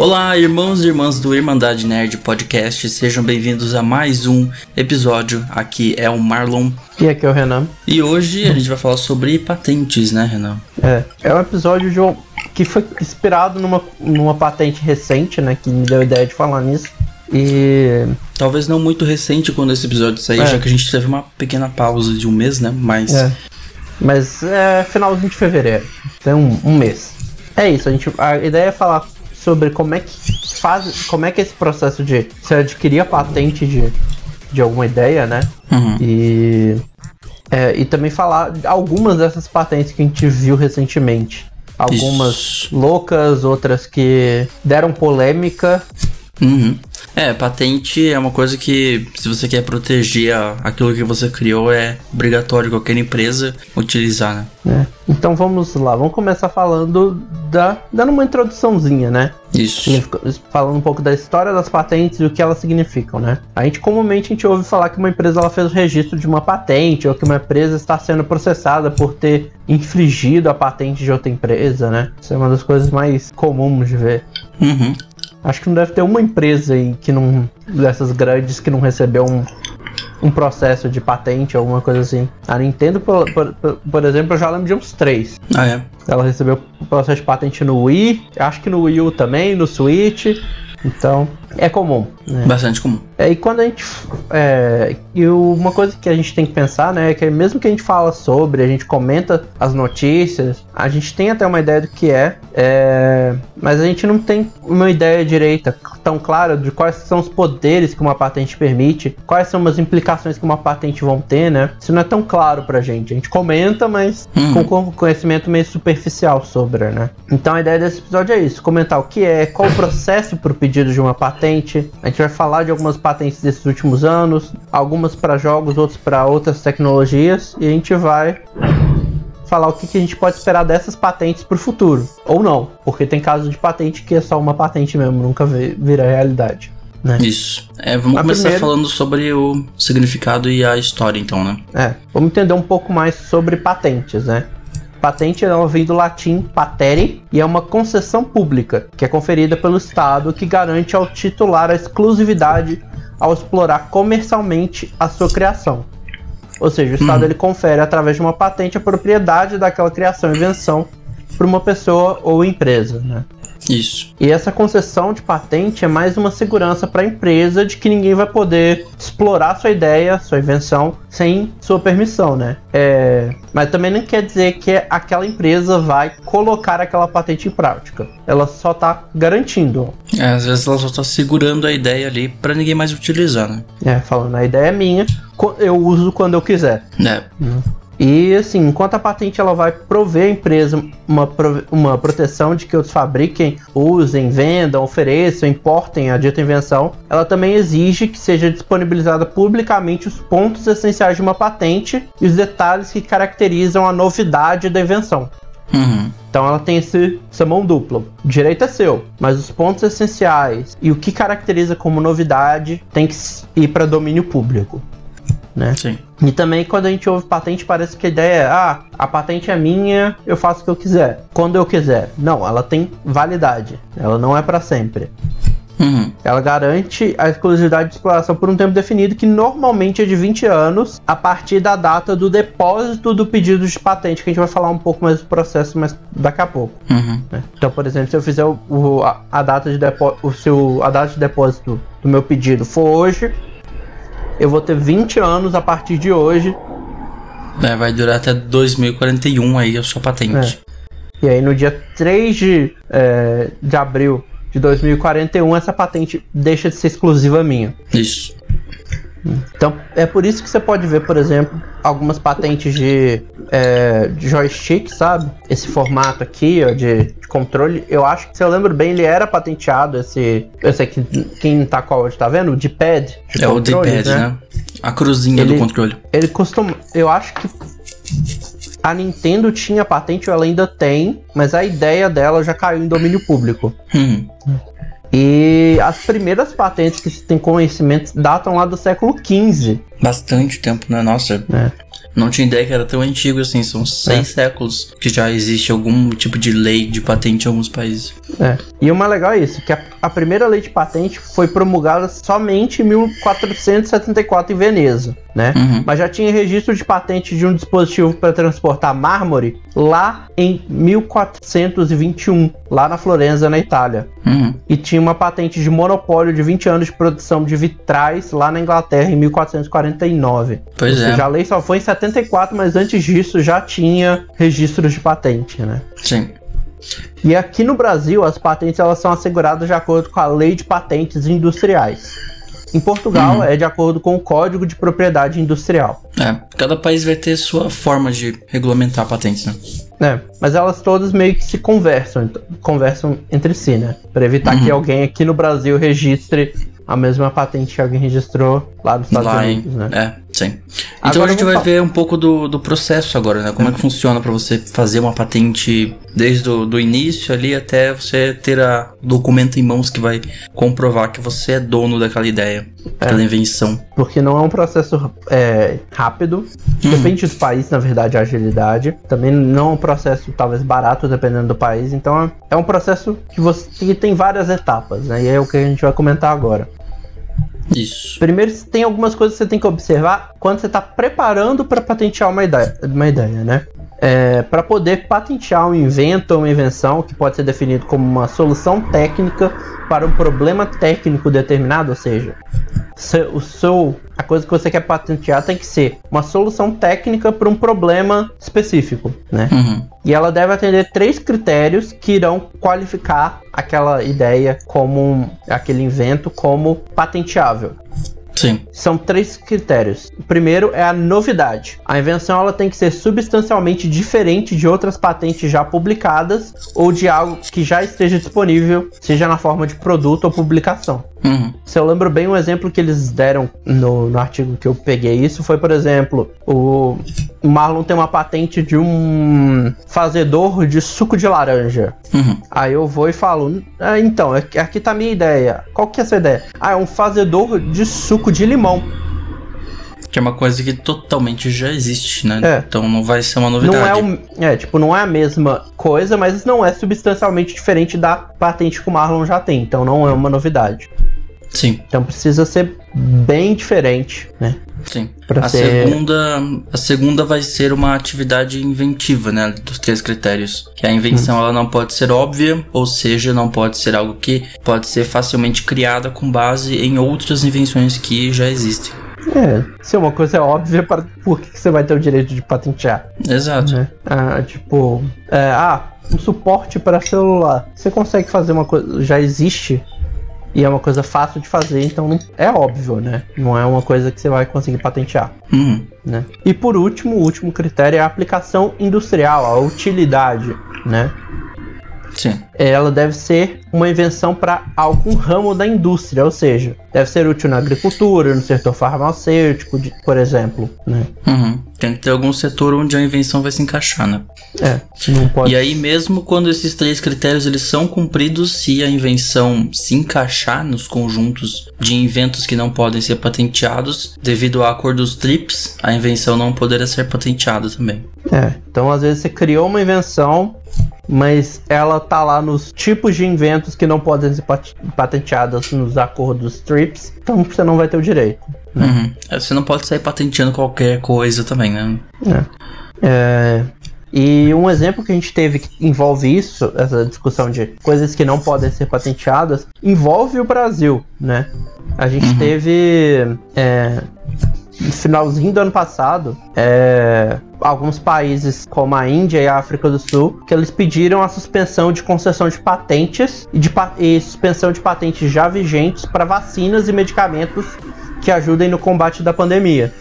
Olá, irmãos e irmãs do Irmandade Nerd Podcast, sejam bem-vindos a mais um episódio. Aqui é o Marlon. E aqui é o Renan. E hoje a gente vai falar sobre patentes, né, Renan? É, é um episódio de um, que foi inspirado numa, numa patente recente, né, que me deu a ideia de falar nisso. E. Talvez não muito recente quando esse episódio sair, é. já que a gente teve uma pequena pausa de um mês, né? Mas. É. Mas é finalzinho de fevereiro. Tem um, um mês. É isso, a, gente, a ideia é falar sobre como é que faz, como é que é esse processo de você adquirir a patente de, de alguma ideia, né? Uhum. E é, e também falar algumas dessas patentes que a gente viu recentemente. Algumas Isso. loucas, outras que deram polêmica. Uhum. É, patente é uma coisa que, se você quer proteger a, aquilo que você criou, é obrigatório qualquer empresa utilizar, né? É. Então vamos lá, vamos começar falando da. dando uma introduçãozinha, né? Isso. Falando um pouco da história das patentes e o que elas significam, né? A gente comumente a gente ouve falar que uma empresa ela fez o registro de uma patente ou que uma empresa está sendo processada por ter infringido a patente de outra empresa, né? Isso é uma das coisas mais comuns de ver. Uhum. Acho que não deve ter uma empresa aí que não. dessas grandes que não recebeu um, um processo de patente, alguma coisa assim. A Nintendo, por, por, por, exemplo, eu já lembro de uns três. Ah, é? Ela recebeu processo de patente no Wii, acho que no Wii U também, no Switch. Então, é comum. Né? Bastante comum. É, e quando a gente. É, e uma coisa que a gente tem que pensar, né, é que mesmo que a gente fala sobre, a gente comenta as notícias, a gente tem até uma ideia do que é, é mas a gente não tem uma ideia direita tão clara de quais são os poderes que uma patente permite, quais são as implicações que uma patente vão ter, né? Isso não é tão claro pra gente. A gente comenta, mas uhum. com conhecimento meio superficial sobre, né? Então a ideia desse episódio é isso: comentar o que é, qual o processo pro pedido de uma patente. A gente vai falar de algumas patentes desses últimos anos, algumas para jogos, outras para outras tecnologias, e a gente vai falar o que, que a gente pode esperar dessas patentes para o futuro. Ou não, porque tem casos de patente que é só uma patente mesmo, nunca vira realidade. Né? Isso. É, vamos A começar primeira... falando sobre o significado e a história, então, né? É, vamos entender um pouco mais sobre patentes, né? Patente ela vem do latim patere e é uma concessão pública que é conferida pelo Estado que garante ao titular a exclusividade ao explorar comercialmente a sua criação. Ou seja, o Estado uhum. ele confere através de uma patente a propriedade daquela criação e invenção para uma pessoa ou empresa, né? Isso. E essa concessão de patente é mais uma segurança para a empresa de que ninguém vai poder explorar sua ideia, sua invenção, sem sua permissão, né? É... Mas também não quer dizer que aquela empresa vai colocar aquela patente em prática. Ela só está garantindo. É, às vezes ela só está segurando a ideia ali para ninguém mais utilizar, né? É, falando, a ideia é minha, eu uso quando eu quiser. É. Hum. E assim, enquanto a patente ela vai prover a empresa uma, uma proteção de que outros fabriquem, usem, vendam, ofereçam, importem a dita invenção, ela também exige que seja disponibilizada publicamente os pontos essenciais de uma patente e os detalhes que caracterizam a novidade da invenção. Uhum. Então ela tem esse, essa mão dupla. O direito é seu, mas os pontos essenciais e o que caracteriza como novidade tem que ir para domínio público né? Sim. E também quando a gente ouve patente, parece que a ideia é: ah, a patente é minha, eu faço o que eu quiser, quando eu quiser. Não, ela tem validade, ela não é para sempre. Uhum. Ela garante a exclusividade de exploração por um tempo definido, que normalmente é de 20 anos, a partir da data do depósito do pedido de patente, que a gente vai falar um pouco mais do processo mas daqui a pouco. Uhum. Né? Então, por exemplo, se eu fizer o, o a, data de se o, a data de depósito do meu pedido for hoje, eu vou ter 20 anos a partir de hoje. É, vai durar até 2041 aí a sua patente. É. E aí no dia 3 de, é, de abril de 2041 essa patente deixa de ser exclusiva minha. Isso. Então, é por isso que você pode ver, por exemplo, algumas patentes de, é, de joystick, sabe? Esse formato aqui, ó, de, de, controle. Eu acho que, se eu lembro bem, ele era patenteado, esse... Esse aqui, quem tá qual hoje, tá vendo? O D-pad. É o D-pad, né? né? A cruzinha ele, do controle. Ele costuma... Eu acho que a Nintendo tinha patente, ou ela ainda tem, mas a ideia dela já caiu em domínio público. Hum. E as primeiras patentes que se tem conhecimento datam lá do século XV. Bastante tempo, né? Nossa. É. Não tinha ideia que era tão antigo assim. São seis É. séculos que já existe algum tipo de lei de patente em alguns países. É. E o mais legal é isso, que a, a primeira lei de patente foi promulgada somente em 1474 em Veneza, né? Uhum. Mas já tinha registro de patente de um dispositivo para transportar mármore lá em 1421, lá na Florença, na Itália. Uhum. E tinha uma patente de monopólio de 20 anos de produção de vitrais lá na Inglaterra em 1449. Pois Ou é. seja, a lei só foi em 74, mas antes disso já tinha registros de patente, né? Sim. E aqui no Brasil, as patentes elas são asseguradas de acordo com a Lei de Patentes Industriais. Em Portugal, Uhum. é de acordo com o Código de Propriedade Industrial. É. Cada país vai ter sua forma de regulamentar patentes, né? É, mas elas todas meio que se conversam, ent- conversam entre si, né? Para evitar Uhum. que alguém aqui no Brasil registre a mesma patente que alguém registrou lá nos Estados Lá em- Unidos, né? É, sim. Então Agora a gente vai falar- ver um pouco do, do processo agora, né? Como é que funciona pra você fazer uma patente desde o do início ali até você ter a documento em mãos que vai comprovar que você é dono daquela ideia, daquela invenção. Porque não é um processo é, rápido. Uhum. Depende do país, na verdade, a agilidade. Também não é um processo, talvez, barato, dependendo do país. Então, é- é um processo que você que tem várias etapas, né? E é o que a gente vai comentar agora. Isso. Primeiro, tem algumas coisas que você tem que observar quando você está preparando para patentear uma ideia, uma ideia né? É, para poder patentear um invento ou uma invenção que pode ser definido como uma solução técnica para um problema técnico determinado, ou seja, se- o seu a coisa que você quer patentear tem que ser uma solução técnica para um problema específico, né? Uhum. E ela deve atender três critérios que irão qualificar aquela ideia como aquele invento como patenteável. Sim. São três critérios. O primeiro é a novidade. A invenção ela tem que ser substancialmente diferente de outras patentes já publicadas ou de algo que já esteja disponível, seja na forma de produto ou publicação. Uhum. Se eu lembro bem, um exemplo que eles deram no, no artigo que eu peguei isso foi, por exemplo, o Marlon tem uma patente de um fazedor de suco de laranja. Uhum. Aí eu vou e falo, ah, então, aqui aqui tá a minha ideia. Qual que é essa ideia? Ah, é um fazedor de suco de limão. Que é uma coisa que totalmente já existe, né? É. Então não vai ser uma Não novidade. é, o, é, tipo, não é a mesma coisa, mas não é substancialmente diferente da patente que o Marlon já tem. Então não é uma novidade. Sim, Então precisa ser bem diferente, né? Sim. Pra a ser- segunda, a segunda vai ser uma atividade inventiva, né, dos três critérios. Que a invenção Hum. ela não pode ser óbvia, ou seja, não pode ser algo que pode ser facilmente criada com base em outras invenções que já existem. É, se uma coisa é óbvia, para, por que que você vai ter o direito de patentear? Exato. né? Ah, tipo, é, ah, um suporte para celular. Você consegue fazer uma coisa, já existe e é uma coisa fácil de fazer, então é óbvio, né? Não é uma coisa que você vai conseguir patentear, Uhum. né? E por último, o último critério é a aplicação industrial, a utilidade, né? Sim. Ela deve ser uma invenção para algum ramo da indústria, ou seja, deve ser útil na agricultura, no setor farmacêutico, de- por exemplo, né? Uhum. Tem que ter algum setor onde a invenção vai se encaixar, né? É, não pode E aí, mesmo quando esses três critérios eles são cumpridos, se a invenção se encaixar nos conjuntos de inventos que não podem ser patenteados, devido a acordos TRIPS, a invenção não poderá ser patenteada também. É, então às vezes você criou uma invenção, mas ela tá lá nos tipos de inventos que não podem ser pat- patenteados nos acordos TRIPS, então você não vai ter o direito. Uhum. É, Você não pode sair patenteando qualquer coisa também, né? É, e um exemplo que a gente teve que envolve isso, essa discussão de coisas que não podem ser patenteadas, envolve o Brasil, né? A gente Uhum. teve é, no finalzinho do ano passado, é, alguns países como a Índia e a África do Sul, que eles pediram a suspensão de concessão de patentes e, de e suspensão de patentes já vigentes para vacinas e medicamentos que ajudem no combate da pandemia.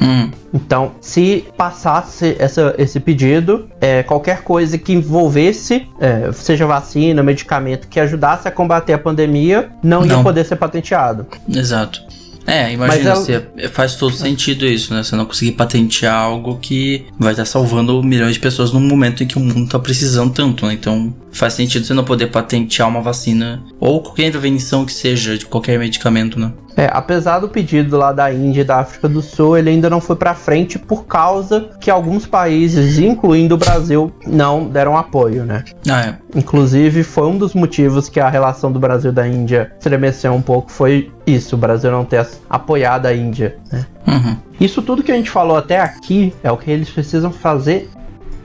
Hum, Então, se passasse essa- esse pedido, é, qualquer coisa que envolvesse, é, seja vacina, medicamento, que ajudasse a combater a pandemia, não, ia Não. poder ser patenteado. exato. É, imagina, Mas se- faz todo sentido isso, né? Você não conseguir patentear algo que vai estar salvando milhões de pessoas num momento em que o mundo tá precisando tanto, né? Então faz sentido você não poder patentear uma vacina ou qualquer invenção que seja de qualquer medicamento, né? É, apesar do pedido lá da Índia e da África do Sul, ele ainda não foi para frente por causa que alguns países, incluindo o Brasil, não deram apoio, né? Ah, é. Inclusive, foi um dos motivos que a relação do Brasil e da Índia estremeceu um pouco, foi isso, o Brasil não ter apoiado a Índia, né? Uhum. Isso tudo que a gente falou até aqui é o que eles precisam fazer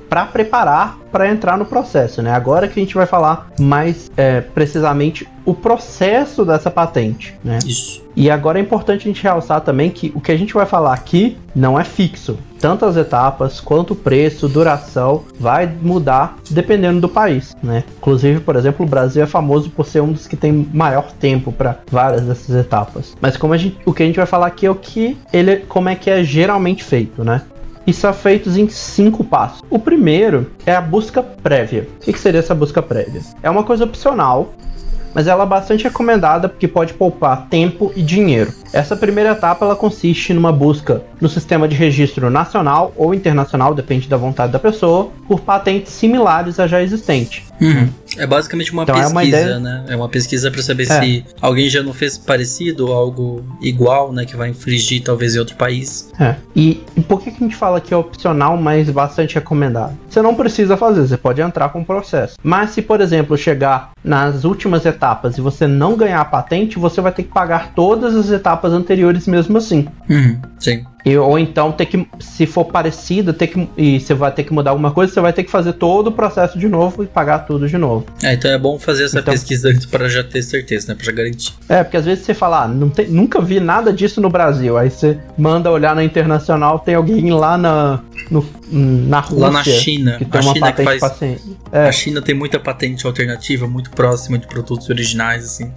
para preparar para entrar no processo, né? Agora que a gente vai falar mais é, precisamente o processo dessa patente, né? Isso. E agora é importante a gente realçar também que o que a gente vai falar aqui não é fixo. Tanto as etapas quanto o preço, duração, vai mudar dependendo do país, né? Inclusive, por exemplo, o Brasil é famoso por ser um dos que tem maior tempo para várias dessas etapas. Mas como a gente, o que a gente vai falar aqui é o que ele, como é que é geralmente feito, né? E são feitos em cinco passos. O primeiro é a busca prévia. O que seria essa busca prévia? É uma coisa opcional mas ela é bastante recomendada porque pode poupar tempo e dinheiro. Essa primeira etapa ela consiste numa busca no sistema de registro nacional ou internacional, depende da vontade da pessoa, por patentes similares a já existente. Uhum. É basicamente uma então pesquisa, é uma ideia... né? É uma pesquisa para saber é. se alguém já não fez parecido ou algo igual, né? Que vai infringir talvez em outro país. É. E, e por que, que a gente fala que é opcional, mas bastante recomendado? Você não precisa fazer, você pode entrar com o processo. Mas se, por exemplo, chegar nas últimas etapas e você não ganhar a patente, você vai ter que pagar todas as etapas anteriores mesmo assim. Uhum. Sim. E, ou então ter que, se for parecido, ter que, e você vai ter que mudar alguma coisa, você vai ter que fazer todo o processo de novo e pagar tudo de novo. É, então é bom fazer essa então, pesquisa antes para já ter certeza, né? Já garantir. É, porque às vezes você fala, ah, não tem, nunca vi nada disso no Brasil. Aí você manda olhar na internacional, tem alguém lá na, no, na Rússia. Lá na China. Que tem a uma China patente faz, paciente. É. A China tem muita patente alternativa, muito próxima de produtos originais, assim.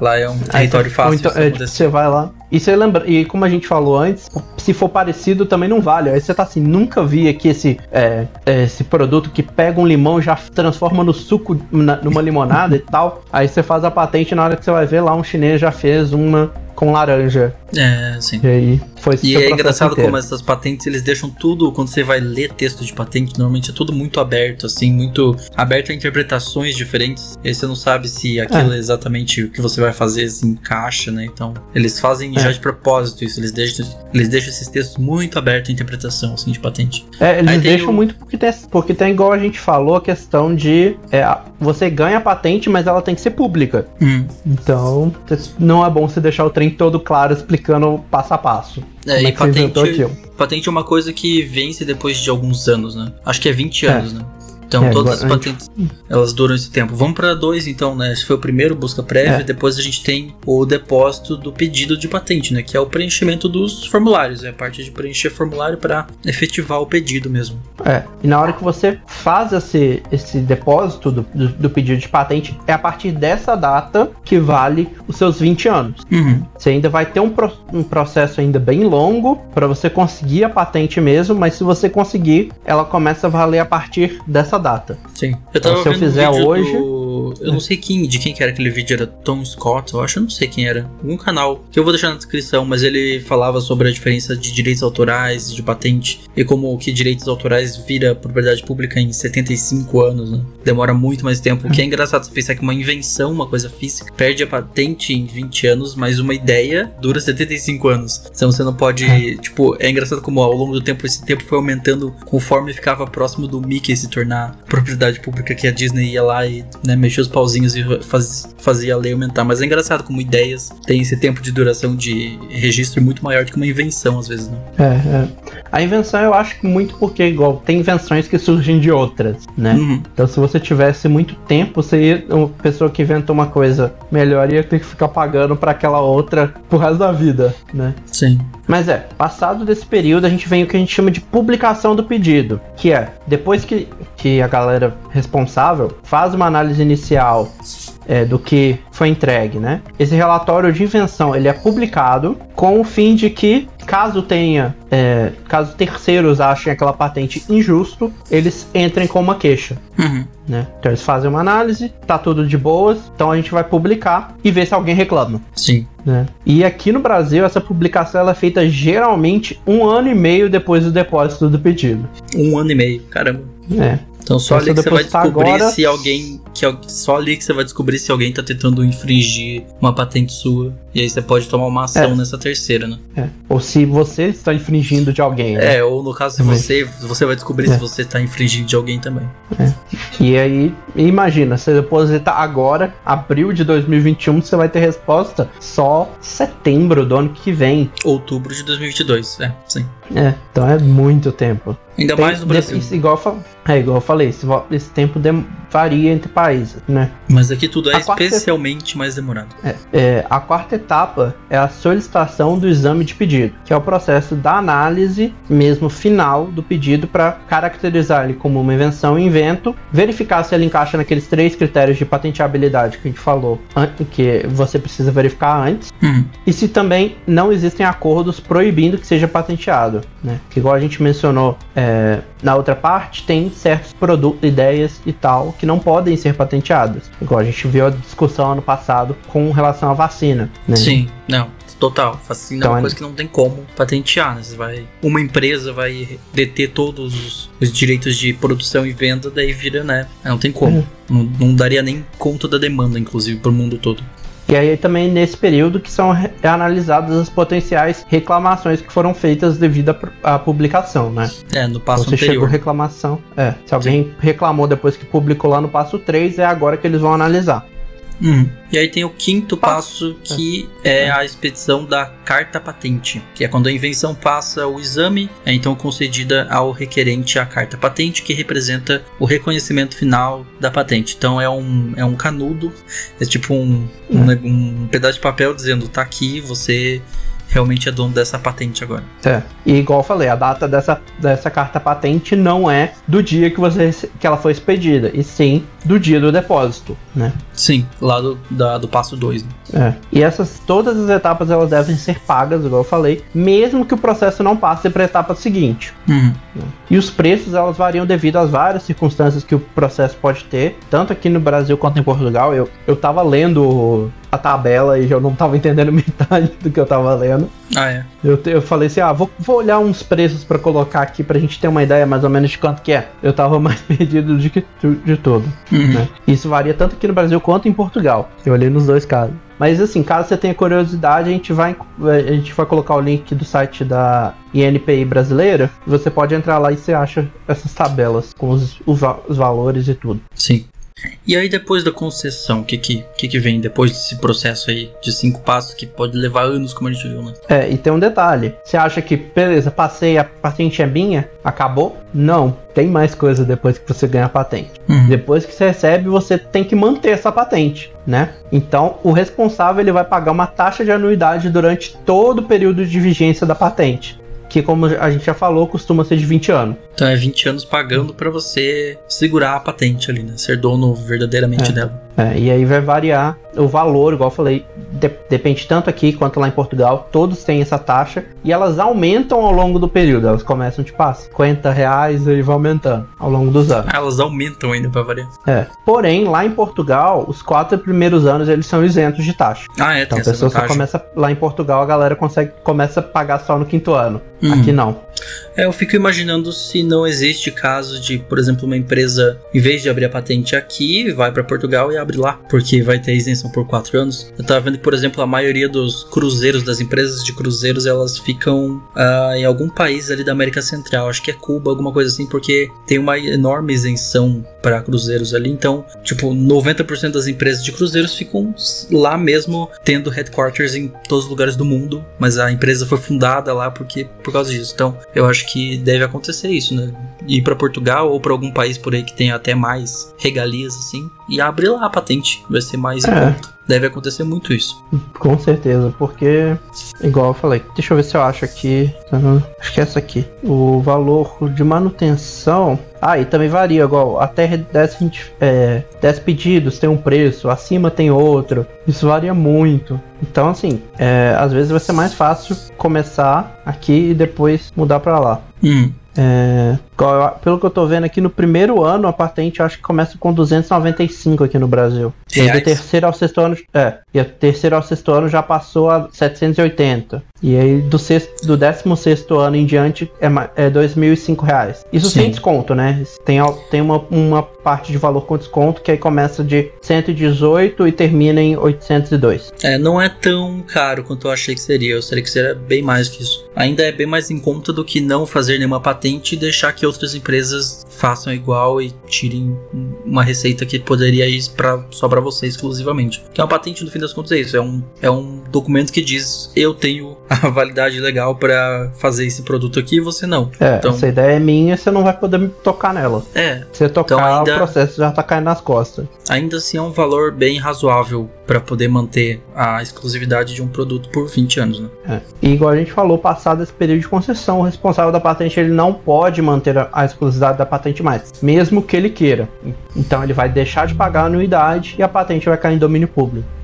Lá é um território fácil. Então, é, você vai lá. E você lembra, e como a gente falou antes, se for parecido também não vale. Aí você tá assim, nunca vi aqui esse, é, esse produto que pega um limão já transforma no suco, na, numa limonada e tal. Aí você faz a patente na hora que você vai ver lá um chinês já fez uma com laranja. É, sim. E aí foi E é engraçado inteiro. como essas patentes eles deixam tudo, quando você vai ler texto de patente, normalmente é tudo muito aberto, assim, muito aberto a interpretações diferentes. E aí você não sabe se aquilo é, é exatamente o que você vai fazer se encaixa, né? Então, eles fazem é. já de propósito isso, eles deixam, eles deixam esses textos muito abertos à interpretação, assim, de patente. É, eles deixam o... muito porque tem, porque tem, igual a gente falou, a questão de é, você ganha a patente, mas ela tem que ser pública. Hum. Então, não é bom você deixar o trem todo claro explicando passo a passo. É, e é patente, patente é uma coisa que vence depois de alguns anos, né? Acho que é 20 é. anos, né? Então é, todas as patentes elas duram esse tempo. Vamos para dois então, né? Esse foi o primeiro busca prévia, é. depois a gente tem o depósito do pedido de patente, né? Que é o preenchimento dos formulários, é a parte de preencher formulário para efetivar o pedido mesmo. É. E na hora que você faz esse, esse depósito do, do, do pedido de patente, é a partir dessa data que vale os seus 20 anos. Uhum. Você ainda vai ter um, pro, um processo ainda bem longo para você conseguir a patente mesmo, mas se você conseguir, ela começa a valer a partir dessa essa data. Sim. Eu então, se eu fizer hoje. Do... Eu não sei quem, de quem que era aquele vídeo, era Tom Scott, eu acho, eu não sei quem era. Algum canal, que eu vou deixar na descrição, mas ele falava sobre a diferença de direitos autorais, de patente, e como que direitos autorais vira propriedade pública em 75 anos, né? Demora muito mais tempo. O que é engraçado você pensar que uma invenção, uma coisa física, perde a patente em 20 anos, mas uma ideia dura 75 anos. Então você não pode. É. Tipo, é engraçado como ao longo do tempo esse tempo foi aumentando conforme ficava próximo do Mickey se tornar propriedade pública que a Disney ia lá e né, mexia os pauzinhos e faz, fazia a lei aumentar. Mas é engraçado como ideias têm esse tempo de duração de registro muito maior do que uma invenção, às vezes, né? É, é. A invenção eu acho que muito porque, igual, tem invenções que surgem de outras, né? Uhum. Então, se você tivesse muito tempo, você ia, uma pessoa que inventou uma coisa melhor ia ter que ficar pagando para aquela outra pro resto da vida, né? Sim. Mas é, passado desse período, a gente vem o que a gente chama de publicação do pedido, que é depois que, que a galera responsável faz uma análise inicial é, do que foi entregue, né? Esse relatório de invenção ele é publicado com o fim de que caso tenha, é, caso terceiros achem aquela patente injusto, eles entrem com uma queixa. Uhum. Né? Então eles fazem uma análise, tá tudo de boas, então a gente vai publicar e ver se alguém reclama. Sim. Né? E aqui no Brasil, essa publicação ela é feita geralmente um ano e meio depois do depósito do pedido. Um ano e meio, caramba. É. Então só ali que você vai descobrir agora- se alguém. Que, só ali que você vai descobrir se alguém tá tentando infringir uma patente sua. E aí você pode tomar uma ação É. nessa terceira, né? É. Ou se você está infringindo de alguém. né? É, ou no caso, se você, você vai descobrir É. se você tá infringindo de alguém também. E aí, imagina, você depositar agora, abril de 2021, você vai ter resposta só setembro do ano que vem. Outubro de 2022, é, sim. É, então é muito tempo. Ainda Tem- mais no Brasil. isso, igual, é, igual eu falei, esse, esse tempo varia entre países, né? Mas aqui tudo é A quarta- especialmente mais demorado. É, a quarta etapa é a solicitação do exame de pedido, que é o processo da análise mesmo final do pedido para caracterizar ele como uma invenção e invento, verificar se ele encaixa naqueles três critérios de patenteabilidade que a gente falou, que você precisa verificar antes, Uhum. e se também não existem acordos proibindo que seja patenteado, né? Que igual a gente mencionou é, na outra parte, tem certos produtos, ideias e tal que não podem ser patenteados. Igual a gente viu a discussão ano passado com relação à vacina, né? Sim, não, total. Vacina Então, é uma é- coisa que não tem como patentear, né? Você vai, uma empresa vai deter todos os, os direitos de produção e venda, daí vira, né? Não tem como. Uhum. Não, não daria nem conta da demanda, inclusive, pro mundo todo. E aí também nesse período que são analisadas as potenciais reclamações que foram feitas devido à publicação, né? É, no passo chegou anterior. reclamação. É, se alguém reclamou depois que publicou lá no passo 3, é agora que eles vão analisar. Uhum. E aí tem o quinto Passo. passo, que é a expedição da carta patente, que é quando a invenção passa o exame, é então concedida ao requerente a carta patente, que representa o reconhecimento final da patente. Então é um, é um canudo, é tipo um, um, ne- um pedaço de papel dizendo, tá aqui, você realmente é dono dessa patente agora. É. E igual eu falei, a data dessa, dessa carta patente não é do dia que, você, que ela foi expedida, e sim do dia do depósito, né? Sim, lá do, da- do passo 2. Né? É. E essas todas as etapas elas devem ser pagas, igual eu falei, mesmo que o processo não passe para a etapa seguinte. Uhum. E os preços elas variam devido às várias circunstâncias que o processo pode ter, tanto aqui no Brasil quanto em Portugal. Eu, eu tava lendo a tabela e eu não tava entendendo metade do que eu tava lendo. Ah, é. Eu, eu falei assim, ah, vou, vou olhar uns preços pra colocar aqui pra gente ter uma ideia mais ou menos de quanto que é. Eu tava mais perdido de, que, de todo. Uhum. né? Isso varia tanto aqui no Brasil quanto em Portugal. Eu olhei nos dois casos. Mas assim, caso você tenha curiosidade, a gente vai, a gente vai colocar o link do site da INPI brasileira. Você pode entrar lá e você acha essas tabelas com os, o va- os valores e tudo. Sim. E aí depois da concessão, o que que, que que vem depois desse processo aí de cinco passos que pode levar anos, como a gente viu, né? É, e tem um detalhe. Você acha que, beleza, passei, a patente é minha, acabou? Não. Tem mais coisa depois que você ganha a patente. Uhum. Depois que você recebe, você tem que manter essa patente, né? Então, o responsável ele vai pagar uma taxa de anuidade durante todo o período de vigência da patente, que como a gente já falou, costuma ser de 20 anos. Então é 20 anos pagando pra você segurar a patente ali, né? Ser dono verdadeiramente É. dela. É, e aí vai variar o valor, igual eu falei, de- depende tanto aqui quanto lá em Portugal, todos têm essa taxa e elas aumentam ao longo do período. Elas começam tipo ah, 50 reais e vai aumentando ao longo dos anos. Ah, elas aumentam ainda pra variar. É. Porém, lá em Portugal, os quatro primeiros anos eles são isentos de taxa. Ah, é, Então a pessoa só começa lá em Portugal, a galera consegue começa a pagar só no quinto ano. Uhum. Aqui não. É, eu fico imaginando se não existe caso de, por exemplo, uma empresa, em vez de abrir a patente aqui, vai pra Portugal e abre lá, porque vai ter isenção por quatro anos. Eu tava vendo que, por exemplo, a maioria dos cruzeiros, das empresas de cruzeiros, elas ficam ah, em algum país ali da América Central, acho que é Cuba, alguma coisa assim, porque tem uma enorme isenção para cruzeiros ali. Então, tipo, 90% das empresas de cruzeiros ficam lá mesmo, tendo headquarters em todos os lugares do mundo, mas a empresa foi fundada lá porque por causa disso. Então, eu acho que deve acontecer isso, né? Ir para Portugal ou para algum país por aí que tenha até mais regalias assim e abrir lá a patente, vai ser mais em É. conta. Deve acontecer muito isso. Com certeza, porque, igual eu falei, deixa eu ver se eu acho aqui. Acho que é essa aqui. O valor de manutenção. Ah, e também varia, igual até 10, gente- é, 10 pedidos tem um preço, acima tem outro. Isso varia muito. Então, assim, é, às vezes vai ser mais fácil começar aqui e depois mudar pra lá. Hum. É, Pelo que eu tô vendo aqui, no primeiro ano, a patente eu acho que começa com 295 aqui no Brasil. E do terceiro ao sexto ano. É, e o terceiro ao sexto ano já passou a 780. E aí do, sexto, do décimo sexto ano em diante é, é 2.005 reais. Isso Sim. sem desconto, né? Tem, tem uma, uma parte de valor com desconto que aí começa de 118 e termina em 802. É, não é tão caro quanto eu achei que seria. Eu seria que seria bem mais que isso. Ainda é bem mais em conta do que não fazer nenhuma patente e deixar que outras empresas façam igual e tirem uma receita que poderia ir pra, só para você exclusivamente. Que é uma patente, no fim das contas, é isso. É um, é um documento que diz eu tenho a validade legal para fazer esse produto aqui e você não. É, então, essa ideia é minha você não vai poder tocar nela. É. Se você tocar, então ainda, o processo já tá caindo nas costas. Ainda assim é um valor bem razoável para poder manter a exclusividade de um produto por 20 anos, né? É. E igual a gente falou, passado esse período de concessão, o responsável da patente ele não pode manter a exclusividade da patente mais, mesmo que ele queira. Então ele vai deixar de pagar a anuidade e a patente vai cair em domínio público.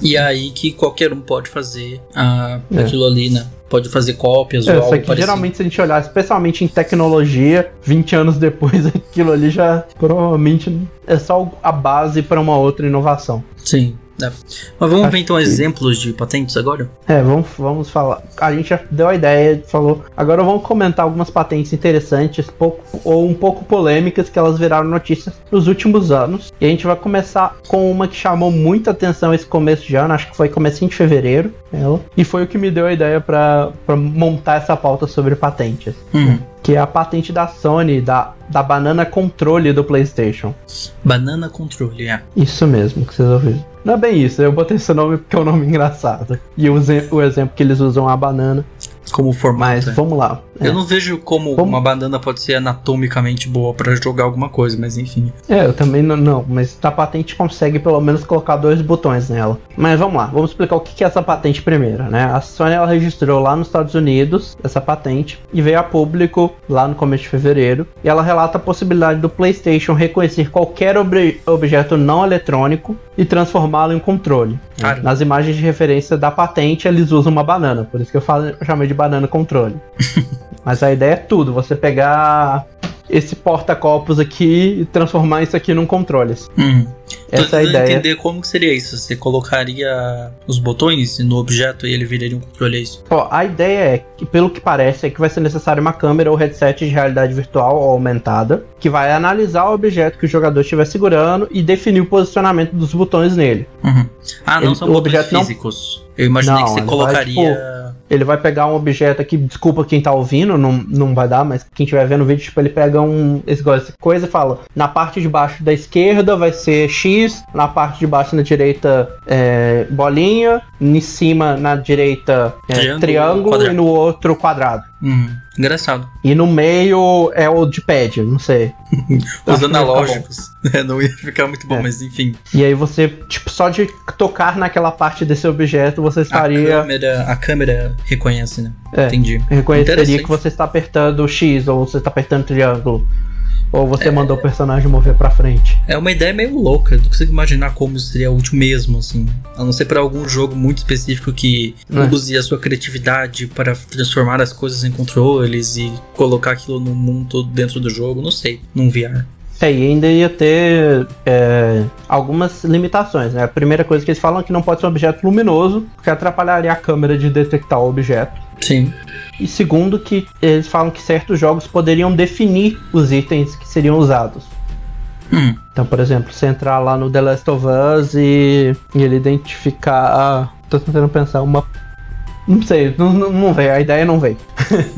E é aí que qualquer um pode fazer ah, é. aquilo ali, né? Pode fazer cópias é, ou algo. Geralmente, se a gente olhar, especialmente em tecnologia, 20 anos depois, aquilo ali já provavelmente é só a base para uma outra inovação. Sim. É. Mas vamos ver então que... exemplos de patentes agora? É, vamos, vamos falar. A gente já deu a ideia, falou. Agora vamos comentar algumas patentes interessantes, pouco, ou um pouco polêmicas, que elas viraram notícias nos últimos anos. E a gente vai começar com uma que chamou muita atenção esse começo de ano, acho que foi comecinho de fevereiro, ela. E foi o que me deu a ideia para montar essa pauta sobre patentes. Hum. Que é a patente da Sony, da, da banana controle do PlayStation. Banana controle, é. Isso mesmo que vocês ouviram. Não é bem isso, eu botei esse nome porque é um nome engraçado. E o, o exemplo que eles usam é a banana como formato. Mas é. vamos lá. Eu é. não vejo como vamos... uma banana pode ser anatomicamente boa para jogar alguma coisa, mas enfim. É, eu também não, não, mas a patente consegue pelo menos colocar dois botões nela. Mas vamos lá, vamos explicar o que é essa patente primeiro, né? A Sony ela registrou lá nos Estados Unidos essa patente e veio a público lá no começo de fevereiro. E ela relata a possibilidade do PlayStation reconhecer qualquer ob objeto não eletrônico e transformá-lo em controle. Claro. Nas imagens de referência da patente, eles usam uma banana, por isso que eu, falo, eu chamei de banana controle. Mas a ideia é tudo, você pegar esse porta-copos aqui e transformar isso aqui num controle. Uhum. Essa é a ideia. entender como que seria isso. Você colocaria os botões no objeto e ele viraria um controle, é isso? Ó, a ideia é que, pelo que parece, é que vai ser necessário uma câmera ou headset de realidade virtual ou aumentada que vai analisar o objeto que o jogador estiver segurando e definir o posicionamento dos botões nele. Uhum. Ah, não ele, são botões físicos. Não... Eu imaginei não, que você colocaria. Vai, tipo, ele vai pegar um objeto aqui, desculpa quem tá ouvindo, não, não vai dar, mas quem estiver vendo o vídeo, tipo, ele pega um. Esse, essa coisa e fala: na parte de baixo da esquerda vai ser X, na parte de baixo na direita é, bolinha, em cima na direita é, triângulo, triângulo e no outro quadrado. Uhum. Engraçado. E no meio é o de pad, não sei. Os analógicos. Tá é, não ia ficar muito bom, é. mas enfim. E aí você, tipo, só de tocar naquela parte desse objeto, você estaria. A câmera, a câmera reconhece, né? É, Entendi. Reconheceria que você está apertando X ou você está apertando triângulo. Ou você é... mandou o personagem mover pra frente. É uma ideia meio louca. Eu não consigo imaginar como seria útil mesmo, assim. A não ser para algum jogo muito específico que é. use a sua criatividade para transformar as coisas em controles e colocar aquilo no mundo dentro do jogo. Não sei, num VR. É, e ainda ia ter é, algumas limitações, né? A primeira coisa que eles falam é que não pode ser um objeto luminoso, porque atrapalharia a câmera de detectar o objeto. Sim. E segundo, que eles falam que certos jogos poderiam definir os itens que seriam usados. Hum. Então, por exemplo, você entrar lá no The Last of Us e, e ele identificar. Ah, tô tentando pensar uma. Não sei, não, não, não veio, a ideia não veio.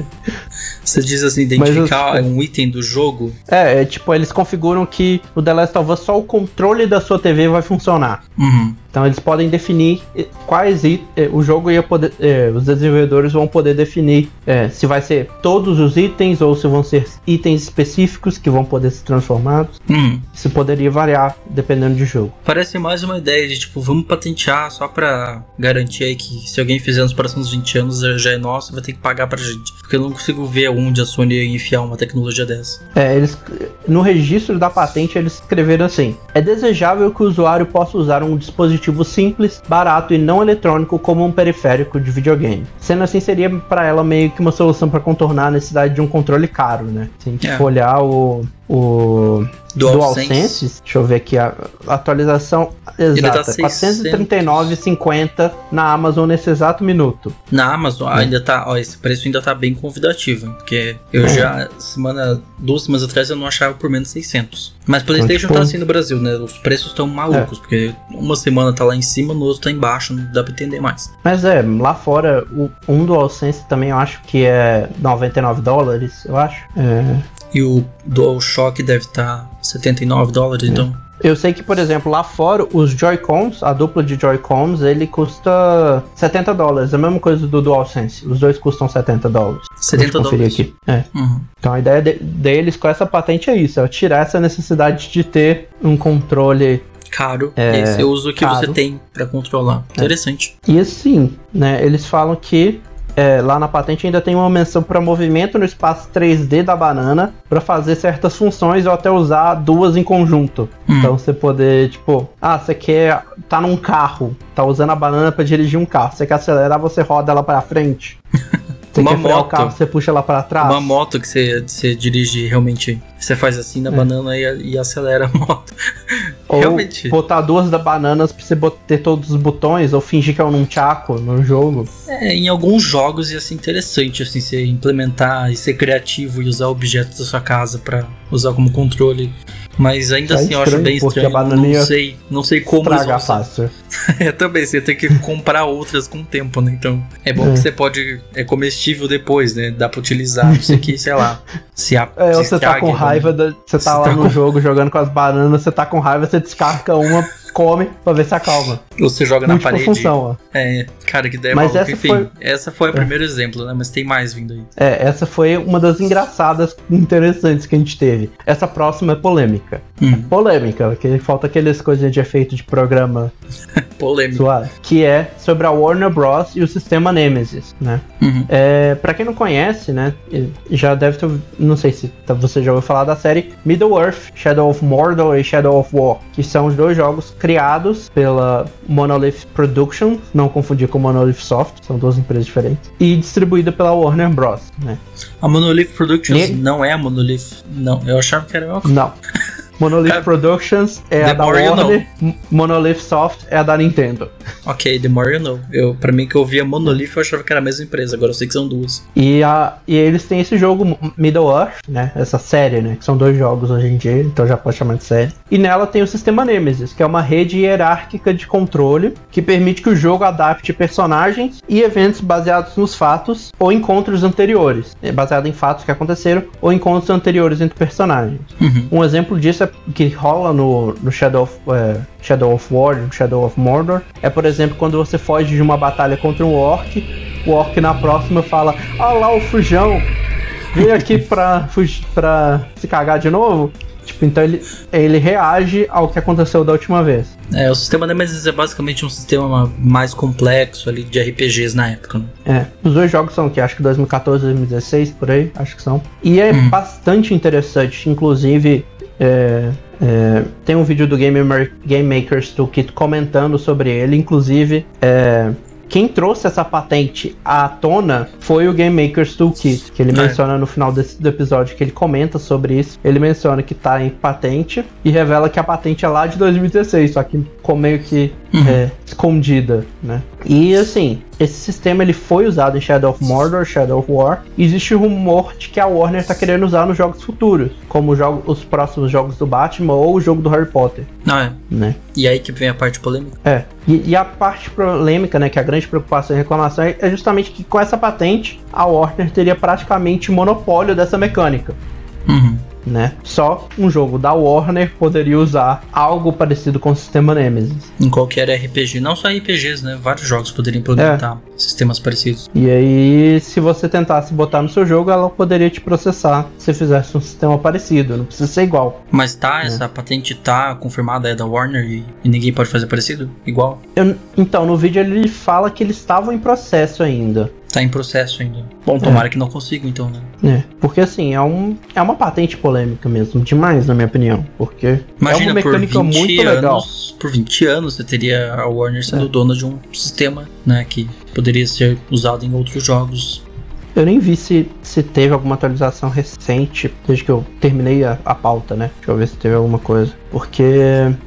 Você diz assim, identificar eu, um item do jogo? É, é, tipo, eles configuram que o The Last of Us só o controle da sua TV vai funcionar. Uhum. Então eles podem definir eh, quais eh, o jogo ia poder, eh, os desenvolvedores vão poder definir se vai ser todos os itens ou se vão ser itens específicos que vão poder ser transformados. Hum. Isso poderia variar dependendo do jogo. Parece mais uma ideia de tipo, vamos patentear só para garantir aí que se alguém fizer nos próximos 20 anos já é nosso, vai ter que pagar pra gente. Porque eu não consigo ver onde a Sony ia enfiar uma tecnologia dessa. É, eles no registro da patente eles escreveram assim: é desejável que o usuário possa usar um dispositivo dispositivo simples, barato e não eletrônico como um periférico de videogame. Sendo assim, seria para ela meio que uma solução para contornar a necessidade de um controle caro, né? A gente É. olhar o, o DualSense. DualSense, deixa eu ver aqui a atualização tá exata, 439,50 na Amazon nesse exato minuto. Na Amazon ainda tá, ó, esse preço ainda tá bem convidativo, hein? porque eu É. já, semana, duas semanas atrás eu não achava por menos 600. Mas PlayStation tipo- tá assim no Brasil, né? Os preços estão malucos, porque uma semana tá lá em cima, no outro tá embaixo, não dá pra entender mais. Mas é, lá fora, o, um DualSense também eu acho que é 99 dólares, eu acho. É. E o DualShock deve estar tá 79 dólares, então. Eu sei que, por exemplo, lá fora, os Joy-Cons, a dupla de Joy-Cons, ele custa 70 dólares. A mesma coisa do DualSense. Os dois custam 70 dólares. 70 Deixa eu conferir dólares. aqui. É. Uhum. Então a ideia de- deles com essa patente é isso, é tirar essa necessidade de ter um controle. Caro. É, Esse eu uso o que você caro. tem pra controlar. Interessante. E assim, né? Eles falam que é, lá na patente ainda tem uma menção para movimento no espaço 3D da banana para fazer certas funções ou até usar duas em conjunto. Hum. Então você poder, tipo, ah, você quer tá num carro, tá usando a banana para dirigir um carro. Você quer acelerar, você roda ela para frente. Você Uma moto. carro, você puxa ela para trás. Uma moto que você, você dirige realmente. Você faz assim na É. banana e, e acelera a moto. Ou realmente. botar duas da bananas pra você ter todos os botões, ou fingir que é um nunchaku no jogo. É, em alguns jogos ia ser interessante, assim, você implementar e ser criativo e usar objetos da sua casa pra usar como controle. Mas ainda É assim eu acho estranho, bem porque estranho. a bananinha Não sei, não sei como eles vão fácil. É, também, você tem que comprar outras com o tempo, né? Então, é bom É. que você pode. É comestível depois, né? Dá pra utilizar. Isso aqui, sei lá. Se a. É, se ou você tá com né? raiva, da- você tá Você lá tá no com- jogo jogando com as bananas, você tá com raiva, você descarga uma, come pra ver se acalma. Ou você joga na Múltipla parede. função, ó. É, cara, que ideia Mas maluca. essa Enfim, foi- essa foi o primeiro exemplo, né? Mas tem mais vindo aí. É, essa foi uma das engraçadas interessantes que a gente teve. Essa próxima é polêmica. Hum, Polêmica, porque falta aquelas coisas de efeito de programa polêmico. suave. Que é sobre a Warner Bros. e o sistema Nemesis, né? Uhum. É, para quem não conhece, né, já deve ter, não sei se tá- você já ouviu falar da série Middle Earth, Shadow of Mordor e Shadow of War, que são os dois jogos criados pela Monolith Productions, não confundir com Monolith Soft, são duas empresas diferentes, e distribuída pela Warner Bros, né? A Monolith Productions Ne- não é a Monolith. Não, eu achava que era a mesma coisa. Não. Monolith Cara, Productions é a da Warner, M- Monolith Soft é a da Nintendo. Ok, The More You Know. Eu, pra mim que eu via Monolith, eu achava que era a mesma empresa. Agora eu sei que são duas. E, a, e eles têm esse jogo Middle Earth, né? Essa série, né? Que são dois jogos hoje em dia, então já pode chamar de série. E nela tem o sistema Nemesis, que é uma rede hierárquica de controle que permite que o jogo adapte personagens e eventos baseados nos fatos ou encontros anteriores, né, baseado em fatos que aconteceram ou encontros anteriores entre personagens. Uhum. Um exemplo disso é que rola no, no Shadow, of, é, Shadow of War, no Shadow of Mordor. É, por exemplo, quando você foge de uma batalha contra um orc, o orc na próxima fala: Ah lá o fujão, vem aqui pra, pra se cagar de novo. Tipo, então ele, ele reage ao que aconteceu da última vez. É, o sistema Nemesis é basicamente um sistema mais complexo ali de RPGs na época. Né? É, os dois jogos são que acho que 2014, 2016, por aí, acho que são. E é Hum. bastante interessante, inclusive é, é, tem um vídeo do Game, Game Makers Toolkit comentando sobre ele, inclusive é, quem trouxe essa patente à tona foi o Game Makers Toolkit, que ele É. menciona no final desse, do episódio que ele comenta sobre isso. Ele menciona que tá em patente e revela que a patente é lá de 2016, só que ficou meio que Uhum. é, escondida, né? E assim, esse sistema ele foi usado em Shadow of Mordor, Shadow of War. Existe rumor de que a Warner tá querendo usar nos jogos futuros, como jogo- os próximos jogos do Batman ou o jogo do Harry Potter, Não, é. né? E aí que vem a parte polêmica. É. E, e a parte polêmica, né, que é a grande preocupação e reclamação é, é justamente que com essa patente a Warner teria praticamente monopólio dessa mecânica. Uhum. Né? Só um jogo da Warner poderia usar algo parecido com o sistema Nemesis. Em qualquer RPG. Não só RPGs, né? Vários jogos poderiam implementar sistemas parecidos. E aí, se você tentasse botar no seu jogo, ela poderia te processar se fizesse um sistema parecido. Não precisa ser igual. Mas tá, essa patente tá confirmada, é da Warner e, e ninguém pode fazer parecido? Igual? Eu- então, no vídeo ele fala que eles estavam em processo ainda. Tá em processo ainda. Bom, tomara que não consiga, então, né? É, porque assim, é, um, é uma patente polêmica mesmo, demais, na minha opinião. Porque Imagina, é uma mecânica por 20 muito anos, legal. Por 20 anos você teria a Warner sendo É. dona de um sistema, né? Que poderia ser usado em outros jogos. Eu nem vi se, se teve alguma atualização recente, desde que eu terminei a, a pauta, né? Deixa eu ver se teve alguma coisa. Porque,